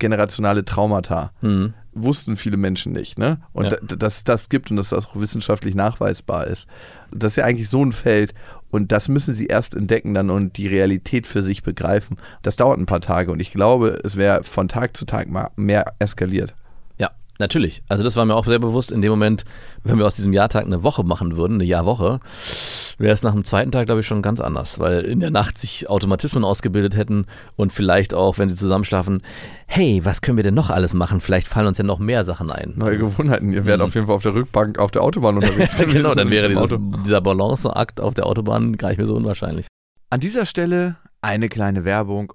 transgenerationale Traumata. Hm. Wussten viele Menschen nicht, ne? Und Ja. da- dass das gibt und dass das auch wissenschaftlich nachweisbar ist. Das ist ja eigentlich so ein Feld und das müssen sie erst entdecken dann und die Realität für sich begreifen. Das dauert ein paar Tage und ich glaube, es wäre von Tag zu Tag mal mehr eskaliert. Natürlich. Also das war mir auch sehr bewusst in dem Moment, wenn wir aus diesem Jahrtag eine Woche machen würden, eine Jahrwoche, wäre es nach dem zweiten Tag, glaube ich, schon ganz anders, weil in der Nacht sich Automatismen ausgebildet hätten und vielleicht auch, wenn sie zusammenschlafen, hey, was können wir denn noch alles machen? Vielleicht fallen uns ja noch mehr Sachen ein. Neue Gewohnheiten. Ihr werdet Mhm. auf jeden Fall auf der Rückbank auf der Autobahn unterwegs sein. genau, dann wäre dieses, dieser Balanceakt auf der Autobahn gar nicht mehr so unwahrscheinlich. An dieser Stelle eine kleine Werbung.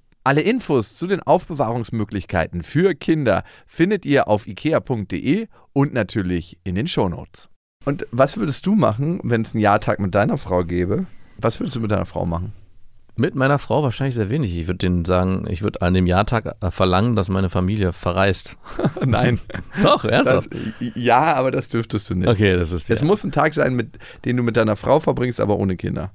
Alle Infos zu den Aufbewahrungsmöglichkeiten für Kinder findet ihr auf ikea.de und natürlich in den Shownotes. Und was würdest du machen, wenn es einen Jahrtag mit deiner Frau gäbe? Was würdest du mit deiner Frau machen? Mit meiner Frau wahrscheinlich sehr wenig. Ich würde denen sagen, ich würde an dem Jahrtag äh, verlangen, dass meine Familie verreist. Nein. Doch, Das, ernsthaft. ja, aber das dürftest du nicht. Okay, das ist Es muss ein Tag sein, mit, den du mit deiner Frau verbringst, aber ohne Kinder.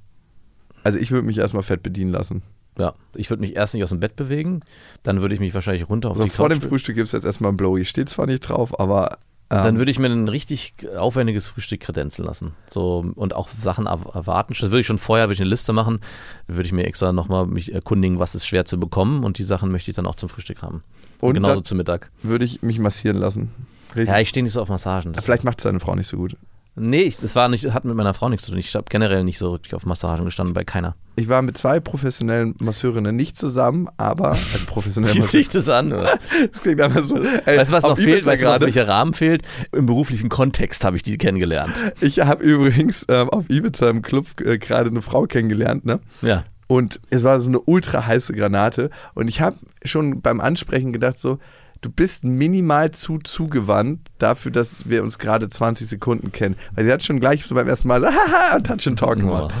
Also ich würde mich erstmal fett bedienen lassen. Ja, ich würde mich erst nicht aus dem Bett bewegen, dann würde ich mich wahrscheinlich runter auf Also die vor Couch dem Frühstück gibt es jetzt erstmal ein Blowy. Steht zwar nicht drauf, aber ähm, Dann würde ich mir ein richtig aufwendiges Frühstück kredenzen lassen. So, und auch Sachen erw- erwarten. Das würde ich schon vorher, würde ich eine Liste machen. Würde ich mir extra nochmal mich erkundigen, was ist schwer zu bekommen. Und die Sachen möchte ich dann auch zum Frühstück haben. Und, Und genauso zum Mittag. würde ich mich massieren lassen. Richtig. Ja, ich stehe nicht so auf Massagen. Vielleicht macht seine Frau nicht so gut. Nee, ich, das war nicht, hat mit meiner Frau nichts zu tun. Ich habe generell nicht so wirklich auf Massagen gestanden, bei keiner. Ich war mit zwei professionellen Masseurinnen nicht zusammen, aber also professionelle Wie Masseurinnen. sich das an? Oder? Das klingt einfach so. Ey, Weißt du, was noch fehlt? Ibiza Weißt du noch, gerade. welcher Rahmen fehlt? Im beruflichen Kontext habe ich die kennengelernt. Ich habe übrigens ähm, auf Ibiza im Club äh, gerade eine Frau kennengelernt, ne? Ja. Und es war so eine ultra heiße Granate. Und ich habe schon beim Ansprechen gedacht, so, du bist minimal zu zugewandt dafür, dass wir uns gerade 20 Sekunden kennen. Weil sie hat schon gleich so beim ersten Mal so, haha, Touch and Talk gemacht.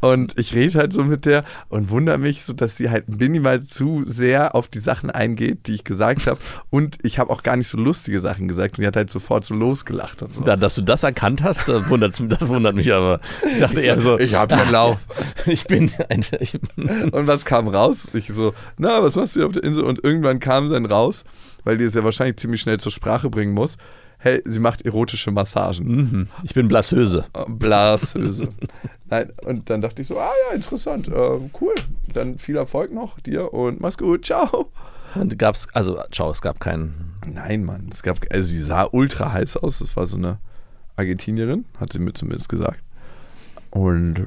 Und ich rede halt so mit der und wundere mich so, dass sie halt minimal zu sehr auf die Sachen eingeht, die ich gesagt habe. Und ich habe auch gar nicht so lustige Sachen gesagt. Und die hat halt sofort so losgelacht und so. Da, dass du das erkannt hast, das wundert, das wundert mich aber. Ich dachte eher so, Ich habe einen Lauf. ich bin ein, ich, Und was kam raus? Ich so, na, was machst du hier auf der Insel? Und irgendwann kam dann raus, weil die es ja wahrscheinlich ziemlich schnell zur Sprache bringen muss. Hey, sie macht erotische Massagen. mhm, ich bin Blassöse. Blashöse. Nein, und dann dachte ich so, ah ja, interessant, äh, cool. Dann viel Erfolg noch dir und mach's gut, ciao. Und gab's, also, ciao, es gab keinen. Nein, Mann, es gab, also sie sah ultra heiß aus. Das war so eine Argentinierin, hat sie mir zumindest gesagt. Und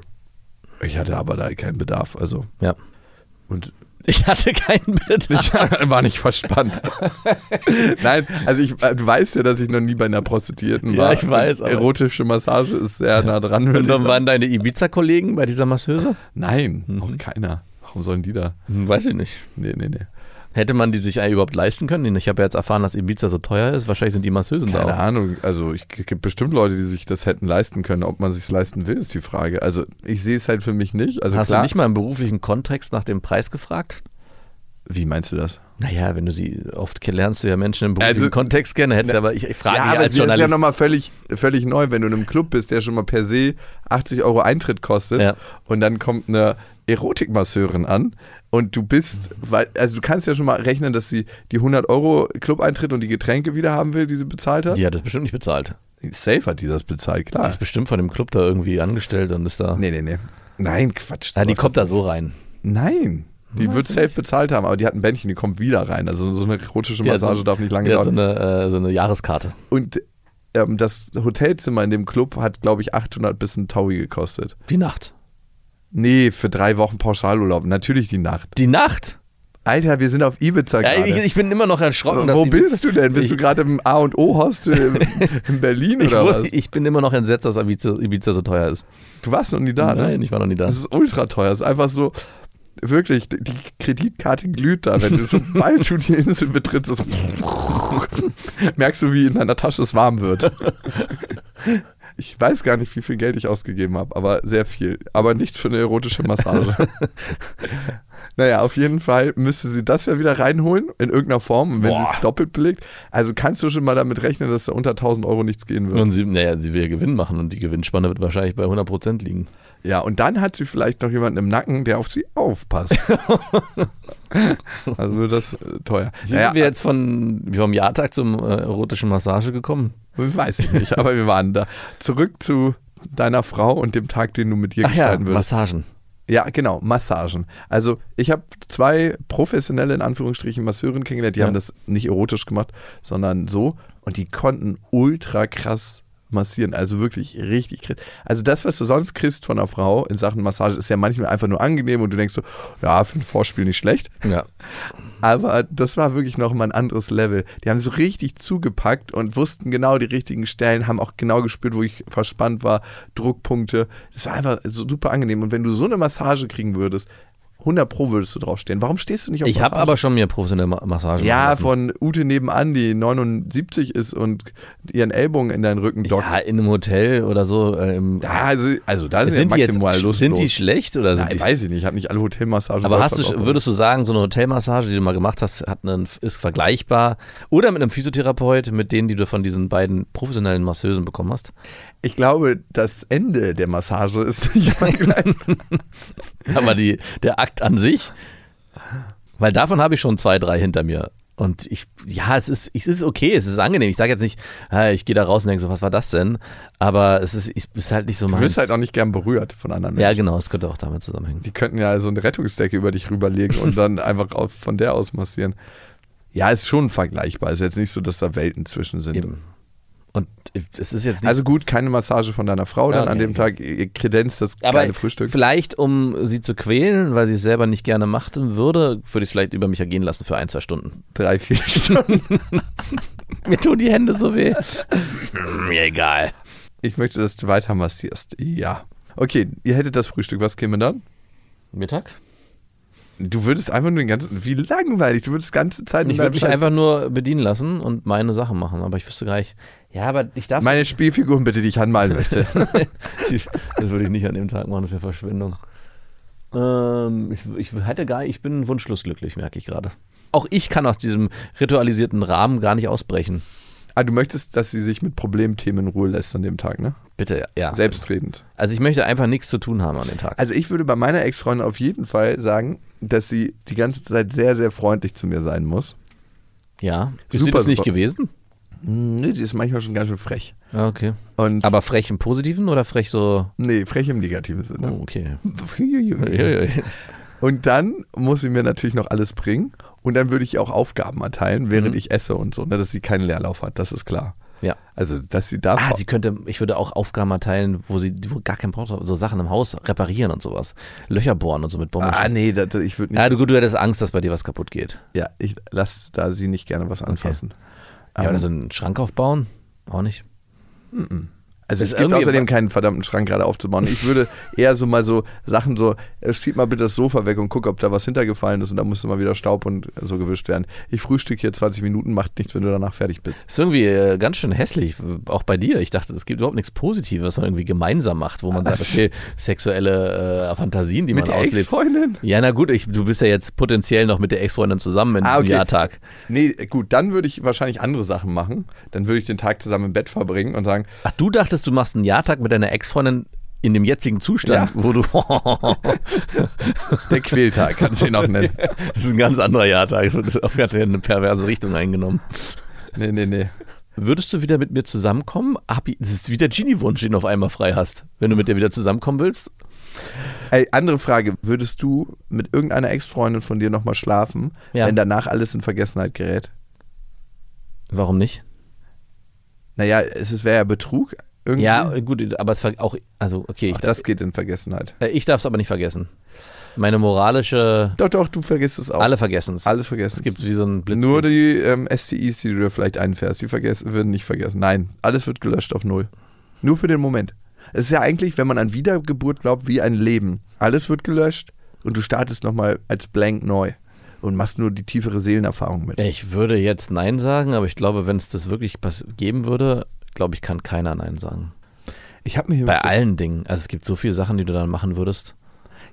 ich hatte aber da keinen Bedarf, also. Ja. Und Ich hatte keinen Bedarf. Ich war nicht verspannt. Nein, also ich, du weißt ja, dass ich noch nie bei einer Prostituierten Ja, war. ich weiß, aber- Erotische Massage ist sehr nah dran. Und dann waren deine Ibiza-Kollegen bei dieser Masseuse? Nein, Mhm. auch keiner. Warum sollen die da? Weiß ich nicht. Nee, nee, nee. Hätte man die sich überhaupt leisten können? Ich habe ja jetzt erfahren, dass Ibiza so teuer ist. Wahrscheinlich sind die Masseusen da Keine auch. Ahnung. Also ich es gibt bestimmt Leute, die sich das hätten leisten können. Ob man sich leisten will, ist die Frage. Also ich sehe es halt für mich nicht. Also Hast klar. du nicht mal im beruflichen Kontext nach dem Preis gefragt? Wie meinst du das? Naja, wenn du sie, oft lernst du ja Menschen im beruflichen Also- Kontext kennen, hättest du aber, ich, ich frage ja, aber als sie ist ja Journalist. nochmal völlig, völlig neu, wenn du in einem Club bist, der schon mal per se 80 Euro Eintritt kostet Ja. und dann kommt eine Erotikmasseurin an und du bist, weil, also du kannst ja schon mal rechnen, dass sie die 100 Euro Club-Eintritt und die Getränke wieder haben will, die sie bezahlt hat. die hat das bestimmt nicht bezahlt. Safe hat die das bezahlt, Die klar. ist bestimmt von dem Club da irgendwie angestellt und ist da. Nee, nee, nee. Nein, Quatsch. Ja, die kommt da so rein. Nein. Die wird safe bezahlt haben, aber die hat ein Bändchen, die kommt wieder rein. Also so eine erotische Die Massage so- darf nicht lange Die hat so dauern. eine, äh, so eine Jahreskarte. Und ähm, das Hotelzimmer in dem Club hat, glaube ich, 800 bis ein Taui gekostet. Die Nacht. Nee, für drei Wochen Pauschalurlaub. Natürlich die Nacht. Die Nacht? Alter, wir sind auf Ibiza Ja, gerade. ich, ich bin immer noch erschrocken. dass Wo bist du denn? Bist ich, du gerade im A und O Hostel in, in Berlin ich, oder wurde- was? ich bin immer noch entsetzt, dass Ibiza, Ibiza so teuer ist. Du warst noch nie da, ne? Nein, ich war noch nie da. Das ist ultra teuer. Das ist einfach so, wirklich, die Kreditkarte glüht da, wenn du sobald du die Insel betrittst, merkst du, wie in deiner Tasche es warm wird. Ich weiß gar nicht, wie viel Geld ich ausgegeben habe, aber sehr viel. Aber nichts für eine erotische Massage. naja, auf jeden Fall müsste sie das ja wieder reinholen, in irgendeiner Form, und wenn sie es doppelt belegt. Also kannst du schon mal damit rechnen, dass da unter 1000 Euro nichts gehen wird. Und sie, naja, sie will ja Gewinn machen und die Gewinnspanne wird wahrscheinlich bei 100% liegen. Ja, und dann hat sie vielleicht noch jemanden im Nacken, der auf sie aufpasst. also wird das äh, teuer. Wie Naja, sind wir jetzt von, vom Jahrtag zum äh, erotischen Massage gekommen? weiß ich nicht, aber wir waren da. Zurück zu deiner Frau und dem Tag, den du mit ihr Ach ja, gestalten würdest. Massagen. Ja, genau, Massagen. Also ich habe zwei professionelle, in Anführungsstrichen, Masseurinnen kennengelernt, die Ja. haben das nicht erotisch gemacht, sondern so. Und die konnten ultra krass massieren. Also wirklich richtig krass. Also das, was du sonst kriegst von einer Frau in Sachen Massage, ist ja manchmal einfach nur angenehm und du denkst so, ja, für ein Vorspiel nicht schlecht. Ja. Aber das war wirklich noch mal ein anderes Level. Die haben so richtig zugepackt und wussten genau die richtigen Stellen, haben auch genau gespürt, wo ich verspannt war, Druckpunkte. Das war einfach so super angenehm. Und wenn du so eine Massage kriegen würdest, 100 Pro würdest du draufstehen. Warum stehst du nicht auf Ich habe Massage? aber schon mir professionelle Ma Massagen Ja, lassen. von Ute nebenan, die 79 ist und ihren Ellbogen in deinen Rücken dockt. Ja, in einem Hotel oder so. Äh, im, Ja, also, also da sind, sind, ja die jetzt, maximal sind die schlecht oder sind Nein, die weiß ich nicht. Ich habe nicht alle Hotelmassagen. Aber hast du, würdest du sagen, so eine Hotelmassage, die du mal gemacht hast, hat einen, ist vergleichbar oder mit einem Physiotherapeut, mit denen, die du von diesen beiden professionellen Masseusen bekommen hast? Ich glaube, das Ende der Massage ist nicht vergleichbar. Aber die, der Akt an sich, weil davon habe ich schon zwei, drei hinter mir. Und ich, ja, es ist, es ist okay, es ist angenehm. Ich sage jetzt nicht, ich gehe da raus und denke so, was war das denn? Aber es ist, es ist halt nicht so Du meins. wirst halt auch nicht gern berührt von anderen ja, Menschen. genau, es könnte auch damit zusammenhängen. Die könnten ja so eine Rettungsdecke über dich rüberlegen und dann einfach auf, von der aus massieren. Ja, ist schon vergleichbar. Ist jetzt nicht so, dass da Welten zwischen sind. Eben. Und es ist jetzt nicht Also gut, keine Massage von deiner Frau dann Ja, an okay, dem Tag. Ihr kredenzt das Aber geile Frühstück. vielleicht, um sie zu quälen, weil sie es selber nicht gerne machten würde, würde ich es vielleicht über mich ergehen lassen für ein, zwei Stunden. Drei, vier Stunden. Mir tun die Hände so weh. Mir egal. Ich möchte, dass du weiter massierst. Ja. Okay, ihr hättet das Frühstück. Was käme dann? Mittag? Du würdest einfach nur den ganzen. Wie langweilig. Du würdest die ganze Zeit Ich würde mich Scheiß- einfach nur bedienen lassen und meine Sachen machen, aber ich wüsste gar nicht. Ja, aber ich darf. Meine Spielfiguren bitte, die ich anmalen möchte. das würde ich nicht an dem Tag machen, das wäre Verschwendung. Ähm, ich, ich hätte gar ich bin wunschlos glücklich, merke ich gerade. Auch ich kann aus diesem ritualisierten Rahmen gar nicht ausbrechen. ah, du möchtest, dass sie sich mit Problemthemen in Ruhe lässt an dem Tag, ne? Bitte, ja. Selbstredend. Also ich möchte einfach nichts zu tun haben an dem Tag. Also ich würde bei meiner Ex-Freundin auf jeden Fall sagen, dass sie die ganze Zeit sehr, sehr freundlich zu mir sein muss. ja. Bist du super, das nicht super. gewesen? Nee, sie ist manchmal schon ganz schön frech. Ja, okay. Und Aber frech im Positiven oder frech so. nee, frech im negativen Sinne. Oh, okay. Und dann muss sie mir natürlich noch alles bringen. Und dann würde ich ihr auch Aufgaben erteilen, während Mhm. ich esse und so, ne, dass sie keinen Leerlauf hat, das ist klar. Ja. Also, dass sie da. Ah, sie könnte, ich würde auch Aufgaben erteilen, wo sie wo gar keinen braucht, so Sachen im Haus reparieren und sowas. Löcher bohren und so mit Bomben. ah, nee, das, ich würde nicht. ja, du, gut, du hättest Angst, dass bei dir was kaputt geht. ja, ich lasse da sie nicht gerne was anfassen. Ja, Ähm, oder so einen Schrank aufbauen? Auch nicht. Also es gibt außerdem keinen verdammten Schrank gerade aufzubauen. Ich würde eher so mal so Sachen so, äh, schieb mal bitte das Sofa weg und guck, ob da was hintergefallen ist und da müsste mal wieder Staub und so gewischt werden. Ich frühstück hier 20 Minuten, macht nichts, wenn du danach fertig bist. Ist irgendwie äh, ganz schön hässlich, auch bei dir. Ich dachte, es gibt überhaupt nichts Positives, was man irgendwie gemeinsam macht, wo man sagt, okay, sexuelle äh, Fantasien, die Mit man der auslebt. Ex-Freundin? Ja, na gut, ich, du bist ja jetzt potenziell noch mit der Ex-Freundin zusammen in Ah, diesem okay. Jahrtag. Nee, gut, dann würde ich wahrscheinlich andere Sachen machen. Dann würde ich den Tag zusammen im Bett verbringen und sagen, Ach, du dachtest, du machst einen Jahrtag mit deiner Ex-Freundin in dem jetzigen Zustand, Ja. wo du. der Quältag, kannst du ihn auch nennen. das ist ein ganz anderer Jahrtag. Das hat ja eine perverse Richtung eingenommen. Nee, nee, nee. Würdest du wieder mit mir zusammenkommen? Das ist wie der Genie-Wunsch, den du auf einmal frei hast. Wenn du mit dir wieder zusammenkommen willst. Ey, andere Frage, würdest du mit irgendeiner Ex-Freundin von dir nochmal schlafen, Ja. wenn danach alles in Vergessenheit gerät? Warum nicht? Naja, es wäre ja Betrug. Irgendwie. Ja, gut, aber es auch, also okay, ich, Ach, das geht in Vergessenheit. äh, ich darf es aber nicht vergessen. Meine moralische, Doch, doch, du vergisst es auch. alle vergessen es. Alles vergessen. Es gibt wie so ein Blitz. Nur die ähm, STIs, die du da vielleicht einfährst, die vergessen, werden nicht vergessen. Nein, alles wird gelöscht auf Null. Nur für den Moment. Es ist ja eigentlich, wenn man an Wiedergeburt glaubt, wie ein Leben. Alles wird gelöscht und du startest nochmal als blank neu und machst nur die tiefere Seelenerfahrung mit. Ich würde jetzt Nein sagen, aber ich glaube, wenn es das wirklich geben würde, glaube ich, kann keiner Nein sagen. Ich habe mir Bei allen Dingen. Also es gibt so viele Sachen, die du dann machen würdest.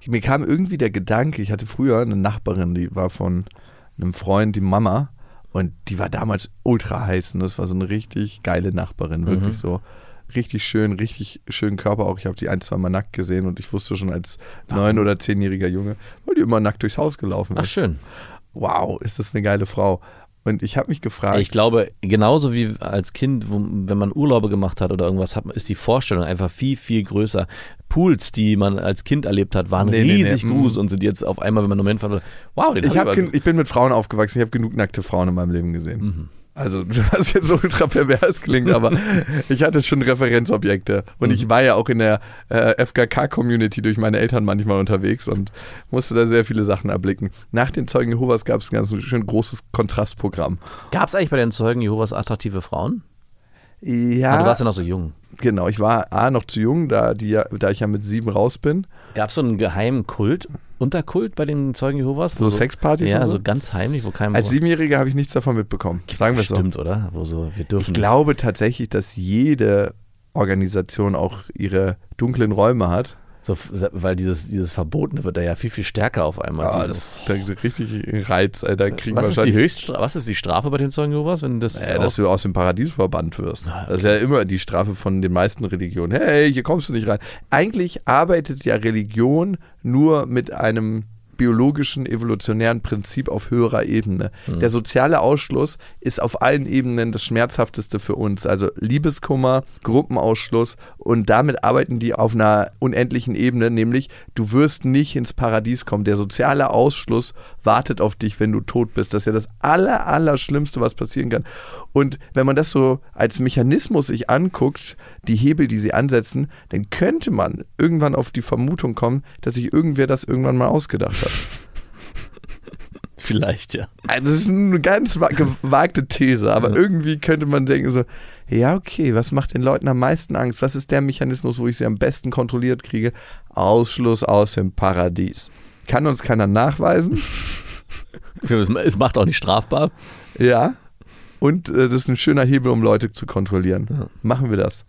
mir kam irgendwie der Gedanke, ich hatte früher eine Nachbarin, die war von einem Freund, die Mama, und die war damals ultra heiß und das war so eine richtig geile Nachbarin, wirklich Mhm. so richtig schön, richtig schönen Körper auch. Ich habe die ein, zwei Mal nackt gesehen und ich wusste schon als neun- oder zehnjähriger Junge, weil die immer nackt durchs Haus gelaufen Ach ist. schön. Wow, ist das eine geile Frau. Und ich habe mich gefragt, Ich glaube, genauso wie als Kind, wo, wenn man Urlaube gemacht hat oder irgendwas hat, ist die Vorstellung einfach viel, viel größer. Pools, die man als Kind erlebt hat, waren Nee, nee, nee, riesig mm. groß und sind jetzt auf einmal, wenn man einen Moment fand, wow, den ich, hab ich ich bin mit Frauen aufgewachsen, ich habe genug nackte Frauen in meinem Leben gesehen. Mhm. Also, was jetzt so ultra pervers klingt, aber ich hatte schon Referenzobjekte. Und Mhm. ich war ja auch in der äh, FKK-Community durch meine Eltern manchmal unterwegs und musste da sehr viele Sachen erblicken. Nach den Zeugen Jehovas gab es ein ganz schön großes Kontrastprogramm. Gab es eigentlich bei den Zeugen Jehovas attraktive Frauen? Ja, Ah, du warst ja noch so jung. genau. Ich war A, noch zu jung, da, die, da ich ja mit sieben raus bin. Gab es so einen geheimen Kult, Unterkult bei den Zeugen Jehovas? So Sexpartys Ja, so? so ganz heimlich, wo kein Als Siebenjähriger habe ich nichts davon mitbekommen. Sagen wir es so. Stimmt, oder? Wo so, wir dürfen Ich glaube tatsächlich, dass jede Organisation auch ihre dunklen Räume hat. So, weil dieses, dieses Verbotene wird da ja viel, viel stärker auf einmal. Ah, Dieses- das ist richtig Reiz, Alter. Da kriegen was, ist die Höchststra was ist die Strafe bei den Zeugen Jehovas, wenn das äh, dass du aus dem Paradies verbannt wirst. Das ist ja immer die Strafe von den meisten Religionen. Hey, hier kommst du nicht rein. Eigentlich arbeitet ja Religion nur mit einem biologischen, evolutionären Prinzip auf höherer Ebene. Der soziale Ausschluss ist auf allen Ebenen das Schmerzhafteste für uns. Also Liebeskummer, Gruppenausschluss und damit arbeiten die auf einer unendlichen Ebene, nämlich du wirst nicht ins Paradies kommen. Der soziale Ausschluss wartet auf dich, wenn du tot bist. Das ist ja das aller, aller Schlimmste, was passieren kann. Und wenn man das so als Mechanismus sich anguckt, die Hebel, die sie ansetzen, dann könnte man irgendwann auf die Vermutung kommen, dass sich irgendwer das irgendwann mal ausgedacht hat. vielleicht, ja. Also das ist eine ganz wa- gewagte These, aber irgendwie könnte man denken so, ja okay, was macht den Leuten am meisten Angst? Was ist der Mechanismus, wo ich sie am besten kontrolliert kriege? Ausschluss aus dem Paradies. Kann uns keiner nachweisen? Es es macht auch nicht strafbar. Ja. Und äh, das ist ein schöner Hebel, um Leute zu kontrollieren. Ja. Machen wir das.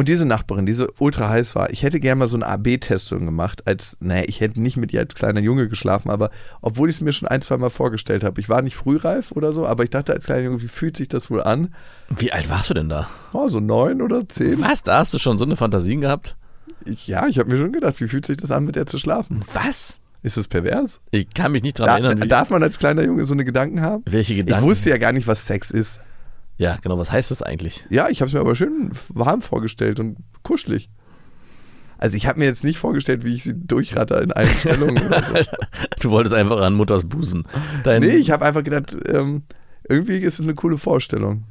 Und diese Nachbarin, diese ultra heiß war, ich hätte gerne mal so eine AB-Testung gemacht, als, naja, ich hätte nicht mit ihr als kleiner Junge geschlafen, aber obwohl ich es mir schon ein, zwei Mal vorgestellt habe, ich war nicht frühreif oder so, aber ich dachte als kleiner Junge, wie fühlt sich das wohl an? Wie alt warst du denn da? Oh, so neun oder zehn? Was? Da hast du schon so eine Fantasien gehabt? Ich, ja, ich habe mir schon gedacht, wie fühlt sich das an, mit der zu schlafen? Was? Ist das pervers? Ich kann mich nicht dran Da, erinnern. Darf man als kleiner Junge so eine Gedanken haben? welche Gedanken? Ich wusste ja gar nicht, was Sex ist. Ja, genau. Was heißt das eigentlich? Ja, ich habe es mir aber schön warm vorgestellt und kuschelig. Also ich habe mir jetzt nicht vorgestellt, wie ich sie durchratter in allen Stellungen. so. Du wolltest einfach an Mutters Busen. Dein, Nee, ich habe einfach gedacht, ähm, irgendwie ist es eine coole Vorstellung.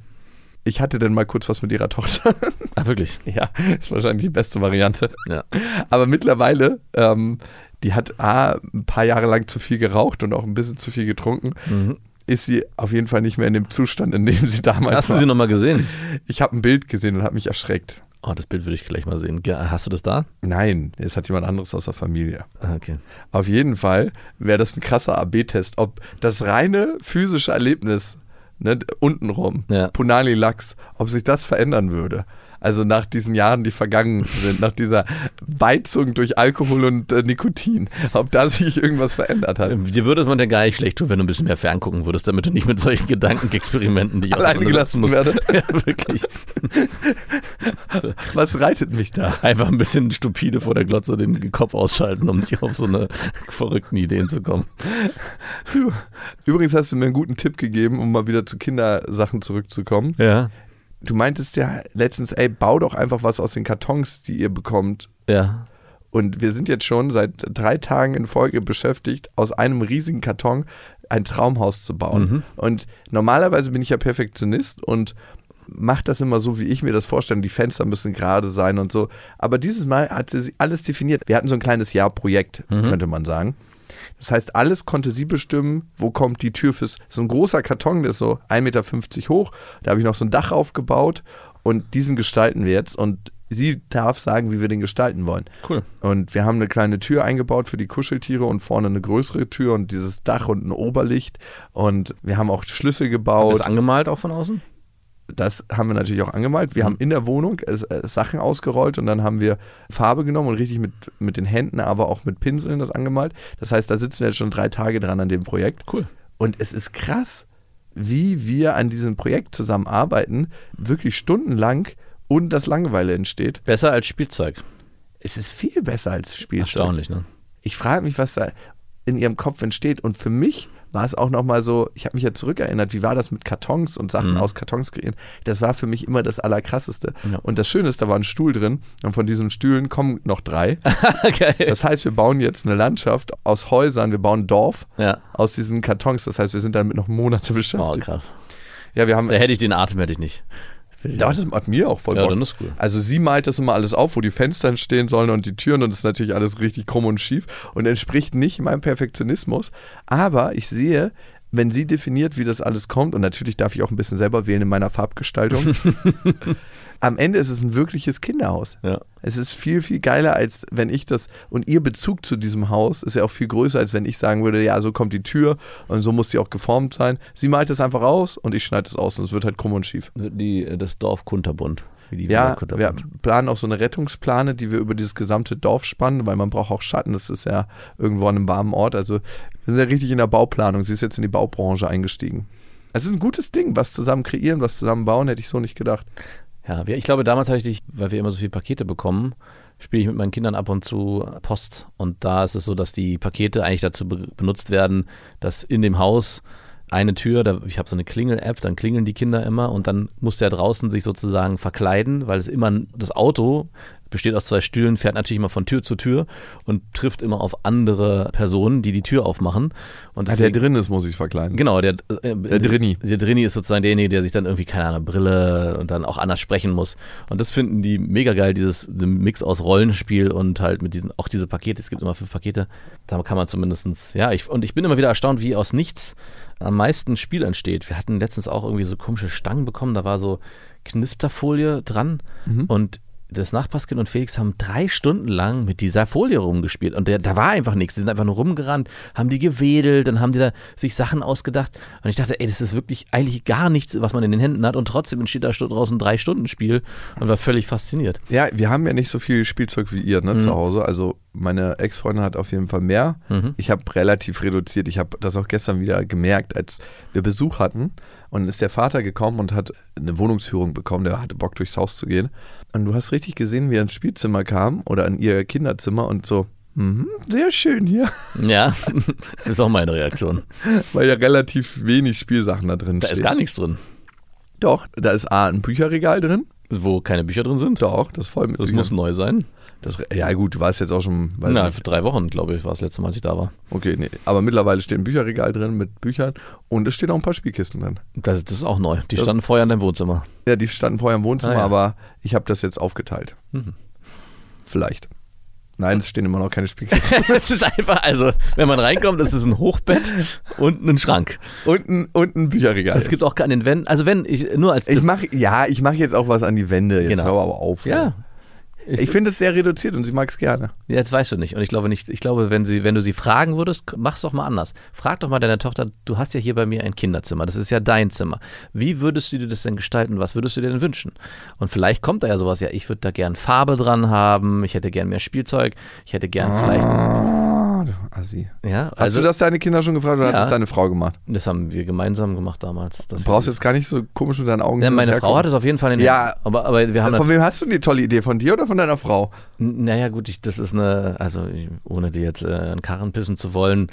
Ich hatte dann mal kurz was mit ihrer Tochter. Ah, wirklich? ja, ist wahrscheinlich die beste Variante. Ja. Aber mittlerweile, ähm, die hat A, ein paar Jahre lang zu viel geraucht und auch ein bisschen zu viel getrunken. Mhm. Ist sie auf jeden Fall nicht mehr in dem Zustand, in dem sie damals Hast du war. sie nochmal gesehen? ich habe ein Bild gesehen und habe mich erschreckt. Oh, das Bild würde ich gleich mal sehen. Hast du das da? Nein, es hat jemand anderes aus der Familie. Ah, okay. Auf jeden Fall wäre das ein krasser AB-Test, ob das reine physische Erlebnis, ne, untenrum, Ja. Punani Lachs, ob sich das verändern würde. Also nach diesen Jahren, die vergangen sind, nach dieser Beizung durch Alkohol und äh, Nikotin, ob da sich irgendwas verändert hat. Ähm, Dir würde es man denn gar nicht schlecht tun, wenn du ein bisschen mehr ferngucken würdest, damit du nicht mit solchen Gedankenexperimenten dich Alleine gelassen musst. Ja, wirklich. Was reitet mich da? Einfach ein bisschen stupide vor der Glotze den Kopf ausschalten, um nicht auf so eine verrückten Ideen zu kommen. Übrigens hast du mir einen guten Tipp gegeben, um mal wieder zu Kindersachen zurückzukommen. Ja. Du meintest ja letztens, ey, bau doch einfach was aus den Kartons, die ihr bekommt. Ja. Und wir sind jetzt schon seit drei Tagen in Folge beschäftigt, aus einem riesigen Karton ein Traumhaus zu bauen. Mhm. Und normalerweise bin ich ja Perfektionist und mache das immer so, wie ich mir das vorstelle. Die Fenster müssen gerade sein und so. Aber dieses Mal hat sie alles definiert. Wir hatten so ein kleines Jahrprojekt, könnte man sagen. Das heißt, alles konnte sie bestimmen, wo kommt die Tür fürs. So ein großer Karton, der ist so 1,50 Meter hoch. Da habe ich noch so ein Dach aufgebaut und diesen gestalten wir jetzt. Und sie darf sagen, wie wir den gestalten wollen. Cool. Und wir haben eine kleine Tür eingebaut für die Kuscheltiere und vorne eine größere Tür und dieses Dach und ein Oberlicht. Und wir haben auch Schlüssel Ist gebaut. angemalt auch von außen? Das haben wir natürlich auch angemalt. Wir haben in der Wohnung äh, Sachen ausgerollt und dann haben wir Farbe genommen und richtig mit, mit den Händen, aber auch mit Pinseln das angemalt. Das heißt, da sitzen wir jetzt schon drei Tage dran an dem Projekt. Cool. Und es ist krass, wie wir an diesem Projekt zusammenarbeiten, wirklich stundenlang und dass Langeweile entsteht. Besser als Spielzeug. Es ist viel besser als Spielzeug. Erstaunlich, ne? ich frage mich, was da in ihrem Kopf entsteht. Und für mich war es auch nochmal so, ich habe mich ja zurückerinnert, wie war das mit Kartons und Sachen Mhm. aus Kartons kreieren. Das war für mich immer das Allerkrasseste. Ja. Und das Schöne ist, da war ein Stuhl drin und von diesen Stühlen kommen noch drei. Geil. Das heißt, wir bauen jetzt eine Landschaft aus Häusern, wir bauen ein Dorf Ja. aus diesen Kartons. Das heißt, wir sind damit noch Monate Oh, beschäftigt. krass. ja, wir haben. Da hätte ich den Atem, hätte ich nicht. Ja, das macht mir auch voll Ja, Bock. dann ist cool. Also sie malt das immer alles auf, wo die Fenster entstehen sollen und die Türen und das ist natürlich alles richtig krumm und schief und entspricht nicht meinem Perfektionismus. Aber ich sehe, wenn sie definiert, wie das alles kommt und natürlich darf ich auch ein bisschen selber wählen in meiner Farbgestaltung. Am Ende ist es ein wirkliches Kinderhaus. Ja. Es ist viel, viel geiler, als wenn ich das. Und ihr Bezug zu diesem Haus ist ja auch viel größer, als wenn ich sagen würde, ja, so kommt die Tür und so muss sie auch geformt sein. Sie malt es einfach aus und ich schneide es aus und es wird halt krumm und schief. Die, das Dorf die Ja, Kunterbunt. wir planen auch so eine Rettungsplane, die wir über dieses gesamte Dorf spannen, weil man braucht auch Schatten. Das ist ja irgendwo an einem warmen Ort. Also wir sind ja richtig in der Bauplanung. Sie ist jetzt in die Baubranche eingestiegen. Es ist ein gutes Ding, was zusammen kreieren, was zusammen bauen, hätte ich so nicht gedacht. Ja, ich glaube, damals habe ich dich, weil wir immer so viele Pakete bekommen, spiele ich mit meinen Kindern ab und zu Post. Und da ist es so, dass die Pakete eigentlich dazu be benutzt werden, dass in dem Haus eine Tür, da, ich habe so eine Klingel-App, dann klingeln die Kinder immer und dann muss der draußen sich sozusagen verkleiden, weil es immer das Auto besteht aus zwei Stühlen, fährt natürlich immer von Tür zu Tür und trifft immer auf andere Personen, die die Tür aufmachen. Und Ja, der deswegen- drin ist, muss ich verkleiden. Genau, der, äh, Der Drini. Der Drini ist sozusagen derjenige, der sich dann irgendwie, keine Ahnung, Brille und dann auch anders sprechen muss. Und das finden die mega geil, dieses Mix aus Rollenspiel und halt mit diesen, auch diese Pakete, es gibt immer fünf Pakete, da kann man zumindestens, ja, ich, und ich bin immer wieder erstaunt, wie aus nichts am meisten Spiel entsteht. Wir hatten letztens auch irgendwie so komische Stangen bekommen, da war so Knisterfolie dran und das Nachbarskind und Felix haben drei Stunden lang mit dieser Folie rumgespielt und der, da war einfach nichts. Die sind einfach nur rumgerannt, haben die gewedelt, dann haben die da sich Sachen ausgedacht und ich dachte, ey, das ist wirklich eigentlich gar nichts, was man in den Händen hat und trotzdem entsteht da draußen ein drei Stunden Spiel und war völlig fasziniert. Ja, wir haben ja nicht so viel Spielzeug wie ihr ne, zu Hause. Also meine Ex-Freundin hat auf jeden Fall mehr. Ich habe relativ reduziert. Ich habe das auch gestern wieder gemerkt, als wir Besuch hatten. Und dann ist der Vater gekommen und hat eine Wohnungsführung bekommen. Der hatte Bock, durchs Haus zu gehen. Und du hast richtig gesehen, wie er ins Spielzimmer kam oder in ihr Kinderzimmer und so, mhm, sehr schön hier. Ja, ist auch meine Reaktion. Weil ja relativ wenig Spielsachen da drin Da stehen. ist gar nichts drin, Doch, da ist A, ein Bücherregal drin. wo keine Bücher drin sind. Doch, das ist voll mit Das Büchern. muss neu sein. Das, ja gut, du warst jetzt auch schon, Na, nicht. für drei Wochen, glaube ich, war das letzte Mal, als ich da war. Okay, nee. Aber mittlerweile steht ein Bücherregal drin mit Büchern und es stehen auch ein paar Spielkisten drin. Das, das ist auch neu. Die Das- standen vorher in deinem Wohnzimmer. Ja, die standen vorher im Wohnzimmer, Ah, ja. aber ich habe das jetzt aufgeteilt. Mhm. Vielleicht. Nein, es stehen immer noch keine Spielkisten. es ist einfach, also, wenn man reinkommt, ist es ein Hochbett und ein Schrank. und, ein, und ein Bücherregal. Es gibt auch an den Wänden, also wenn ich nur als ich mache ja, ich mache jetzt auch was an die Wände. Jetzt Genau. hör aber auf. ja. Ich finde es sehr reduziert und sie mag es gerne. Jetzt weißt du nicht. Und ich glaube nicht, ich glaube, wenn sie, wenn du sie fragen würdest, mach's doch mal anders. Frag doch mal deine Tochter, du hast ja hier bei mir ein Kinderzimmer, das ist ja dein Zimmer. Wie würdest du dir das denn gestalten? Was würdest du dir denn wünschen? Und vielleicht kommt da ja sowas, ja, ich würde da gern Farbe dran haben, ich hätte gern mehr Spielzeug, ich hätte gern Ah, du Assi. ja, Hast also du das deine Kinder schon gefragt oder hat Ja. das deine Frau gemacht? das haben wir gemeinsam gemacht damals. Du brauchst jetzt gar nicht so komisch mit deinen Augen. ja, meine Frau hat es auf jeden Fall in Ja. Aber, aber wir haben Von wem hast du die tolle Idee? Von dir oder von deiner Frau? N- Naja, gut, ich, das ist eine, also ich- ohne dir jetzt äh, einen Karren pissen zu wollen.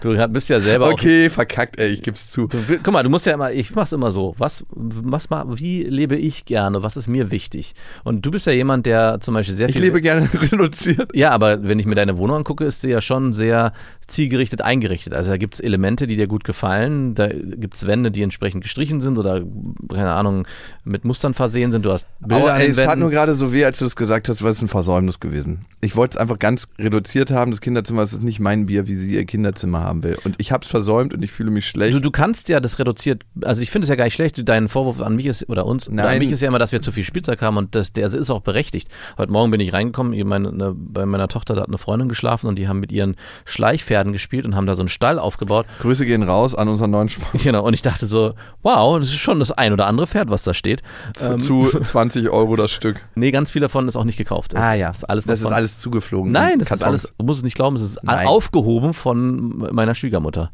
Du bist ja selber Okay, verkackt, ey, ich geb's zu. auch. Du, guck mal, du musst ja immer, ich mach's immer so. Was, was, wie lebe ich gerne? Was ist mir wichtig? Und du bist ja jemand, der zum Beispiel sehr Ich viel. lebe gerne reduziert. ja, aber wenn ich mir deine Wohnung angucke, ist sie ja schon sehr zielgerichtet eingerichtet. Also da gibt es Elemente, die dir gut gefallen. Da gibt es Wände, die entsprechend gestrichen sind oder, keine Ahnung, mit Mustern versehen sind. Du hast Bilder Aber ey, es tat nur gerade so weh, als du das gesagt hast, weil es ein Versäumnis gewesen. Ich wollte es einfach ganz reduziert haben. Das Kinderzimmer das ist nicht mein Bier, wie sie ihr Kinderzimmer haben will. Und ich habe es versäumt und ich fühle mich schlecht. Du, du kannst ja das reduziert, also ich finde es ja gar nicht schlecht, dein Vorwurf an mich ist, oder uns, oder an Nein. mich ist ja immer, dass wir zu viel Spielzeug haben und das, der ist auch berechtigt. Heute Morgen bin ich reingekommen, meine, ne, bei meiner Tochter, da hat eine Freundin geschlafen und die haben mit ihren Schleichpferden gespielt und haben da so einen Stall aufgebaut. Grüße gehen raus an unseren neuen Sponsor. Genau, und ich dachte so, wow, das ist schon das ein oder andere Pferd, was da steht. Ähm, Zu 20 Euro das Stück. nee, ganz viel davon ist auch nicht gekauft. Ist alles noch Ah, das ist alles zugeflogen. Nein, in das ist Kartons. alles, du musst es nicht glauben, es ist Nein. aufgehoben von meiner Schwiegermutter.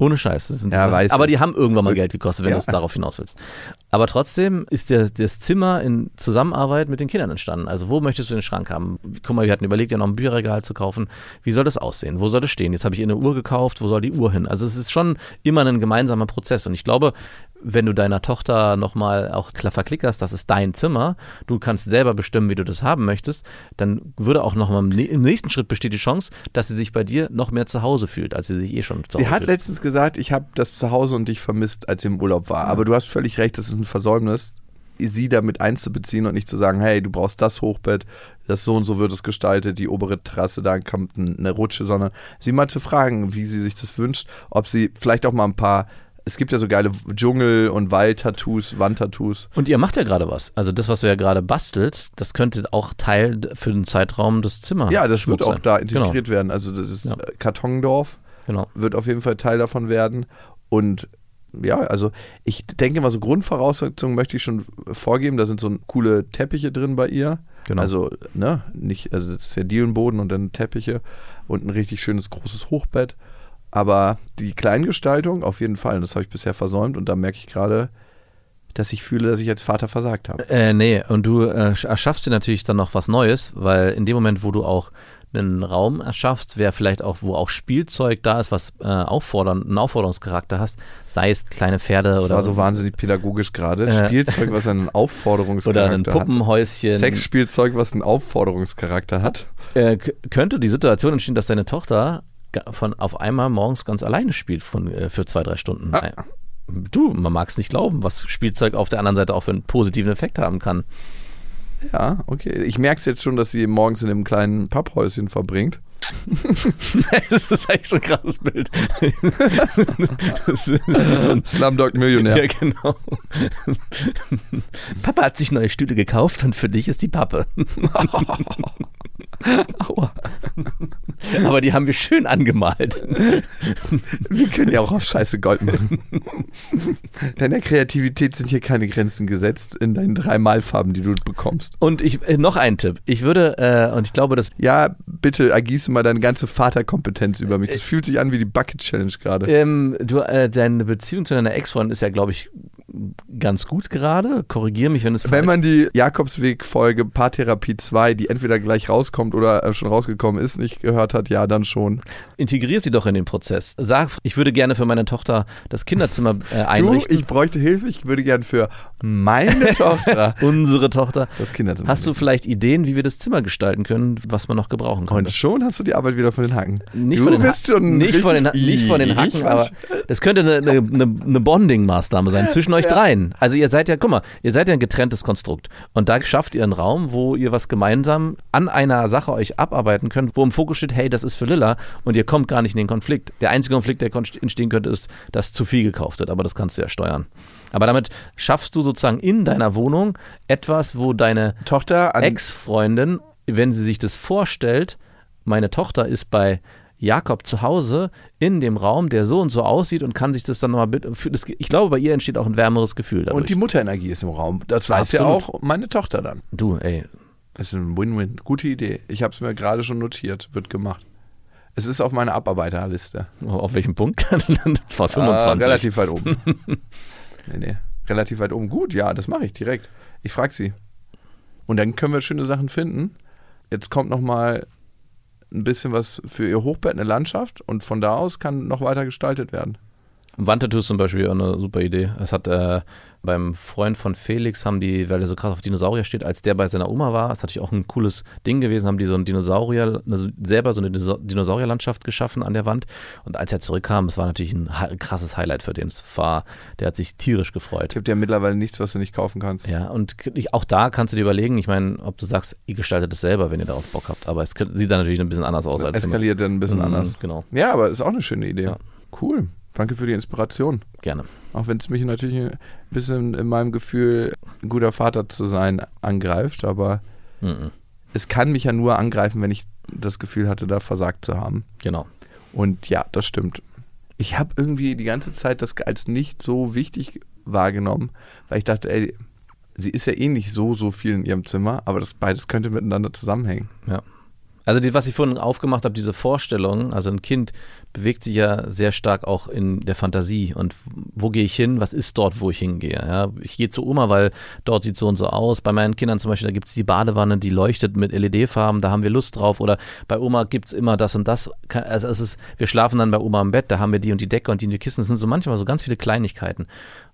Ohne Scheiß. Ja, weiß aber ich. die haben irgendwann mal Geld gekostet, wenn Ja. du es darauf hinaus willst. Aber trotzdem ist der, das Zimmer in Zusammenarbeit mit den Kindern entstanden. Also wo möchtest du den Schrank haben? Guck mal, wir hatten überlegt, ja noch ein Bücherregal zu kaufen. Wie soll das aussehen? Wo soll das stehen? Jetzt habe ich eine Uhr gekauft. Wo soll die Uhr hin? Also es ist schon immer ein gemeinsamer Prozess. Und ich glaube, wenn du deiner Tochter nochmal auch klar verklickerst, das ist dein Zimmer, du kannst selber bestimmen, wie du das haben möchtest, dann würde auch nochmal im, nä- im nächsten Schritt besteht die Chance, dass sie sich bei dir noch mehr zu Hause fühlt, als sie sich eh schon zu Sie Hause hat fühlt. letztens gesagt, ich habe das zu Hause und dich vermisst, als sie im Urlaub war. Aber du hast völlig recht, das ist ein Versäumnis, sie damit einzubeziehen und nicht zu sagen, hey, du brauchst das Hochbett, das so und so wird es gestaltet, die obere Terrasse, da kommt ein- eine Rutsche, sondern sie mal zu fragen, wie sie sich das wünscht, ob sie vielleicht auch mal ein paar, es gibt ja so geile Dschungel- und Waldtattoos, Wandtattoos. Und ihr macht ja gerade was. Also das, was du ja gerade bastelst, das könnte auch Teil für den Zeitraum des Zimmers Ja, das wird sein. auch da integriert werden. Also das ist Ja. Kartondorf, Genau. wird auf jeden Fall Teil davon werden und ja, also ich denke mal, so Grundvoraussetzungen möchte ich schon vorgeben. Da sind so coole Teppiche drin bei ihr. Genau. Also, ne, nicht, also das ist ja Dielenboden und dann Teppiche und ein richtig schönes großes Hochbett. Aber die Kleingestaltung auf jeden Fall, und das habe ich bisher versäumt und da merke ich gerade, dass ich fühle, dass ich als Vater versagt habe. Äh, nee, und du äh, erschaffst dir natürlich dann noch was Neues, weil in dem Moment, wo du auch einen Raum erschaffst, wer vielleicht auch, wo auch Spielzeug da ist, was äh, auffordern, einen Aufforderungscharakter hast, sei es kleine Pferde Das oder war so wahnsinnig pädagogisch gerade. Äh. Spielzeug, was einen Aufforderungscharakter oder ein hat. Puppenhäuschen. Sexspielzeug, was einen Aufforderungscharakter hat. Äh, könnte die Situation entstehen, dass deine Tochter von auf einmal morgens ganz alleine spielt von, äh, für zwei, drei Stunden. Ah. Du, man mag es nicht glauben, was Spielzeug auf der anderen Seite auch für einen positiven Effekt haben kann. Ja, okay. Ich merke es jetzt schon, dass sie morgens in einem kleinen Papphäuschen verbringt. das ist eigentlich so ein krasses Bild. Slumdog Millionär. Ja, genau. Papa hat sich neue Stühle gekauft und für dich ist die Pappe. Aua. Aber die haben wir schön angemalt. Wir können ja auch aus Scheiße Gold machen. Deiner Kreativität sind hier keine Grenzen gesetzt in deinen drei Malfarben, die du bekommst. Und ich äh, noch ein Tipp. Ich würde, äh, und ich glaube, das Ja, bitte ergieße mal deine ganze Vaterkompetenz über mich. Das fühlt sich an wie die Bucket Challenge gerade. ähm, du, äh, deine Beziehung zu deiner Ex-Freundin ist ja, glaube ich, ganz gut gerade. Korrigiere mich, wenn es Wenn man die Jakobsweg-Folge Paartherapie 2, die entweder gleich rauskommt oder äh, schon rausgekommen ist, nicht gehört hat, ja, dann schon. integrier sie doch in den Prozess. Sag, ich würde gerne für meine Tochter das Kinderzimmer äh, Du, einrichten. ich bräuchte Hilfe. Ich würde gern für meine Tochter Unsere Tochter. das Kinderzimmer. Hast du vielleicht Ideen, wie wir das Zimmer gestalten können, was man noch gebrauchen Und könnte? schon hast du die Arbeit wieder von den Hacken. Nicht du von den, bist schon nicht, von den, nicht von den Hacken, aber das könnte eine, eine, eine, eine Bonding-Maßnahme sein zwischen euch dreien. Also ihr seid ja, guck mal, ihr seid ja ein getrenntes Konstrukt. Und da schafft ihr einen Raum, wo ihr was gemeinsam an einer Sache euch abarbeiten könnt, wo im Fokus steht, hey, das ist für Lilla und ihr kommt gar nicht in den Konflikt. Der einzige Konflikt, der entstehen könnte, ist, dass zu viel gekauft wird, aber das kannst du ja steuern. Aber damit schaffst du sozusagen in deiner Wohnung etwas, wo deine Tochter Ex-Freundin, wenn sie sich das vorstellt, meine Tochter ist bei Jakob zu Hause in dem Raum, der so und so aussieht und kann sich das dann nochmal. Ich glaube, bei ihr entsteht auch ein wärmeres Gefühl. Dadurch. und die Mutterenergie ist im Raum. Das weiß ja Absolut. auch meine Tochter dann. du, ey, Das ist ein Win-Win. Gute Idee. Ich habe es mir gerade schon notiert. Wird gemacht. Es ist auf meiner Abarbeiterliste. auf welchem Punkt? das war 25. Ah, relativ weit oben. nee, nee. Relativ weit oben. Gut, ja, das mache ich direkt. Ich frage sie. Und dann können wir schöne Sachen finden. Jetzt kommt noch mal ein bisschen was für ihr Hochbett, eine Landschaft. Und von da aus kann noch weiter gestaltet werden. Wandtattoo ist zum Beispiel auch eine super Idee. Es hat äh, beim Freund von Felix haben die, weil er so krass auf Dinosaurier steht, als der bei seiner Oma war, ist natürlich auch ein cooles Ding gewesen, haben die so ein Dinosaurier, eine, selber so eine Dino- Dinosaurierlandschaft geschaffen an der Wand. Und als er zurückkam, es war natürlich ein krasses Highlight für den. Es war, der hat sich tierisch gefreut. Gibt ja mittlerweile nichts, was du nicht kaufen kannst. Ja, und auch da kannst du dir überlegen, ich meine, ob du sagst, ihr gestaltet es selber, wenn ihr darauf Bock habt. Aber es sieht dann natürlich ein bisschen anders aus als Eskaliert dann ein bisschen Mhm, anders. Genau, Ja, aber ist auch eine schöne Idee. Ja. Cool. Danke für die Inspiration. gerne. Auch wenn es mich natürlich ein bisschen in meinem Gefühl, ein guter Vater zu sein, angreift. Aber Mhm, es kann mich ja nur angreifen, wenn ich das Gefühl hatte, da versagt zu haben. genau. Und ja, das stimmt. Ich habe irgendwie die ganze Zeit das als nicht so wichtig wahrgenommen, weil ich dachte, ey, sie ist ja eh nicht so, so viel in ihrem Zimmer, aber das beides könnte miteinander zusammenhängen. Ja. Also die, was ich vorhin aufgemacht habe, diese Vorstellung, also ein Kind bewegt sich ja sehr stark auch in der Fantasie und wo gehe ich hin, was ist dort, wo ich hingehe. Ja, ich gehe zu Oma, weil dort sieht so und so aus. Bei meinen Kindern zum Beispiel, da gibt es die Badewanne, die leuchtet mit LED-Farben, da haben wir Lust drauf. Oder bei Oma gibt es immer das und das. Also es ist, wir schlafen dann bei Oma im Bett, da haben wir die und die Decke und die und die Kissen. Das sind so manchmal so ganz viele Kleinigkeiten.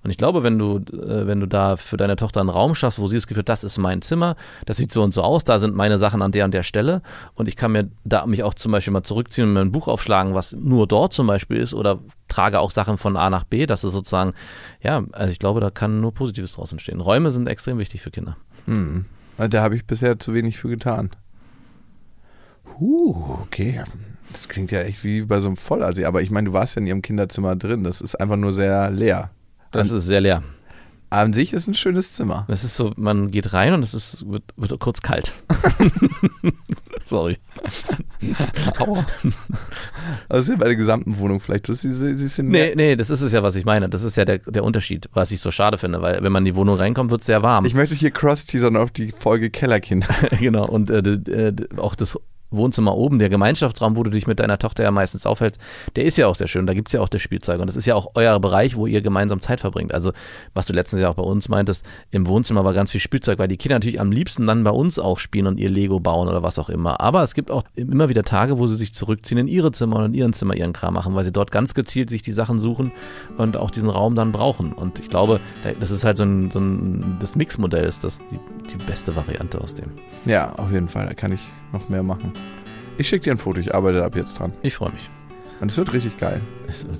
Und ich glaube, wenn du, äh, wenn du da für deine Tochter einen Raum schaffst, wo sie das Gefühl hat, das ist mein Zimmer, das sieht so und so aus, da sind meine Sachen an der und der Stelle und ich kann mir da mich auch zum Beispiel mal zurückziehen und mir ein Buch aufschlagen, was nur dort zum Beispiel ist oder trage auch Sachen von A nach B, das ist sozusagen, ja, also ich glaube, da kann nur Positives draus entstehen. Räume sind extrem wichtig für Kinder. Hm. Da habe ich bisher zu wenig für getan. Huh, okay. Das klingt ja echt wie bei so einem Vollassi. Aber ich meine, du warst ja in ihrem Kinderzimmer drin. Das ist einfach nur sehr leer. Das ist sehr leer. An sich ist ein schönes Zimmer. Das ist so, man geht rein und es ist, wird, wird kurz kalt. Sorry. Aua. Das ist ja bei der gesamten Wohnung vielleicht. so. Sie, sie, sie sind Nee, nee, das ist es ja, was ich meine. Das ist ja der, der Unterschied, was ich so schade finde, weil wenn man in die Wohnung reinkommt, wird es sehr warm. Ich möchte hier cross-teasern auf die Folge Kellerkinder. genau, und äh, äh, auch das Wohnzimmer oben, der Gemeinschaftsraum, wo du dich mit deiner Tochter ja meistens aufhältst, der ist ja auch sehr schön. Da gibt es ja auch das Spielzeug. Und das ist ja auch euer Bereich, wo ihr gemeinsam Zeit verbringt. Also, was du letztens ja auch bei uns meintest, im Wohnzimmer war ganz viel Spielzeug, weil die Kinder natürlich am liebsten dann bei uns auch spielen und ihr Lego bauen oder was auch immer. Aber es gibt auch immer wieder Tage, wo sie sich zurückziehen in ihre Zimmer und in ihren Zimmer ihren Kram machen, weil sie dort ganz gezielt sich die Sachen suchen und auch diesen Raum dann brauchen. Und ich glaube, da- das ist halt so ein, so ein das Mixmodell ist das die, die beste Variante aus dem. Ja, auf jeden Fall. Da kann ich noch mehr machen. Ich schicke dir ein Foto. Ich arbeite ab jetzt dran. Ich freue mich. Und es wird richtig geil.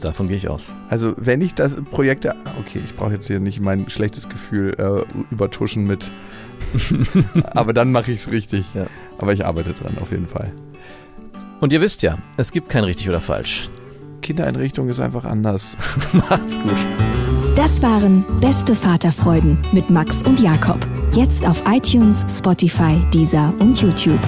Davon gehe ich aus. Also, wenn ich das Projekt. Okay, ich brauche jetzt hier nicht mein schlechtes Gefühl äh, übertuschen mit. Aber dann mache ich es richtig. Ja. Aber ich arbeite dran, auf jeden Fall. Und ihr wisst ja, es gibt kein richtig oder falsch. Kindereinrichtung ist einfach anders. Macht's gut. Das waren Beste Vaterfreuden mit Max und Jakob. Jetzt auf iTunes, Spotify, Deezer und YouTube.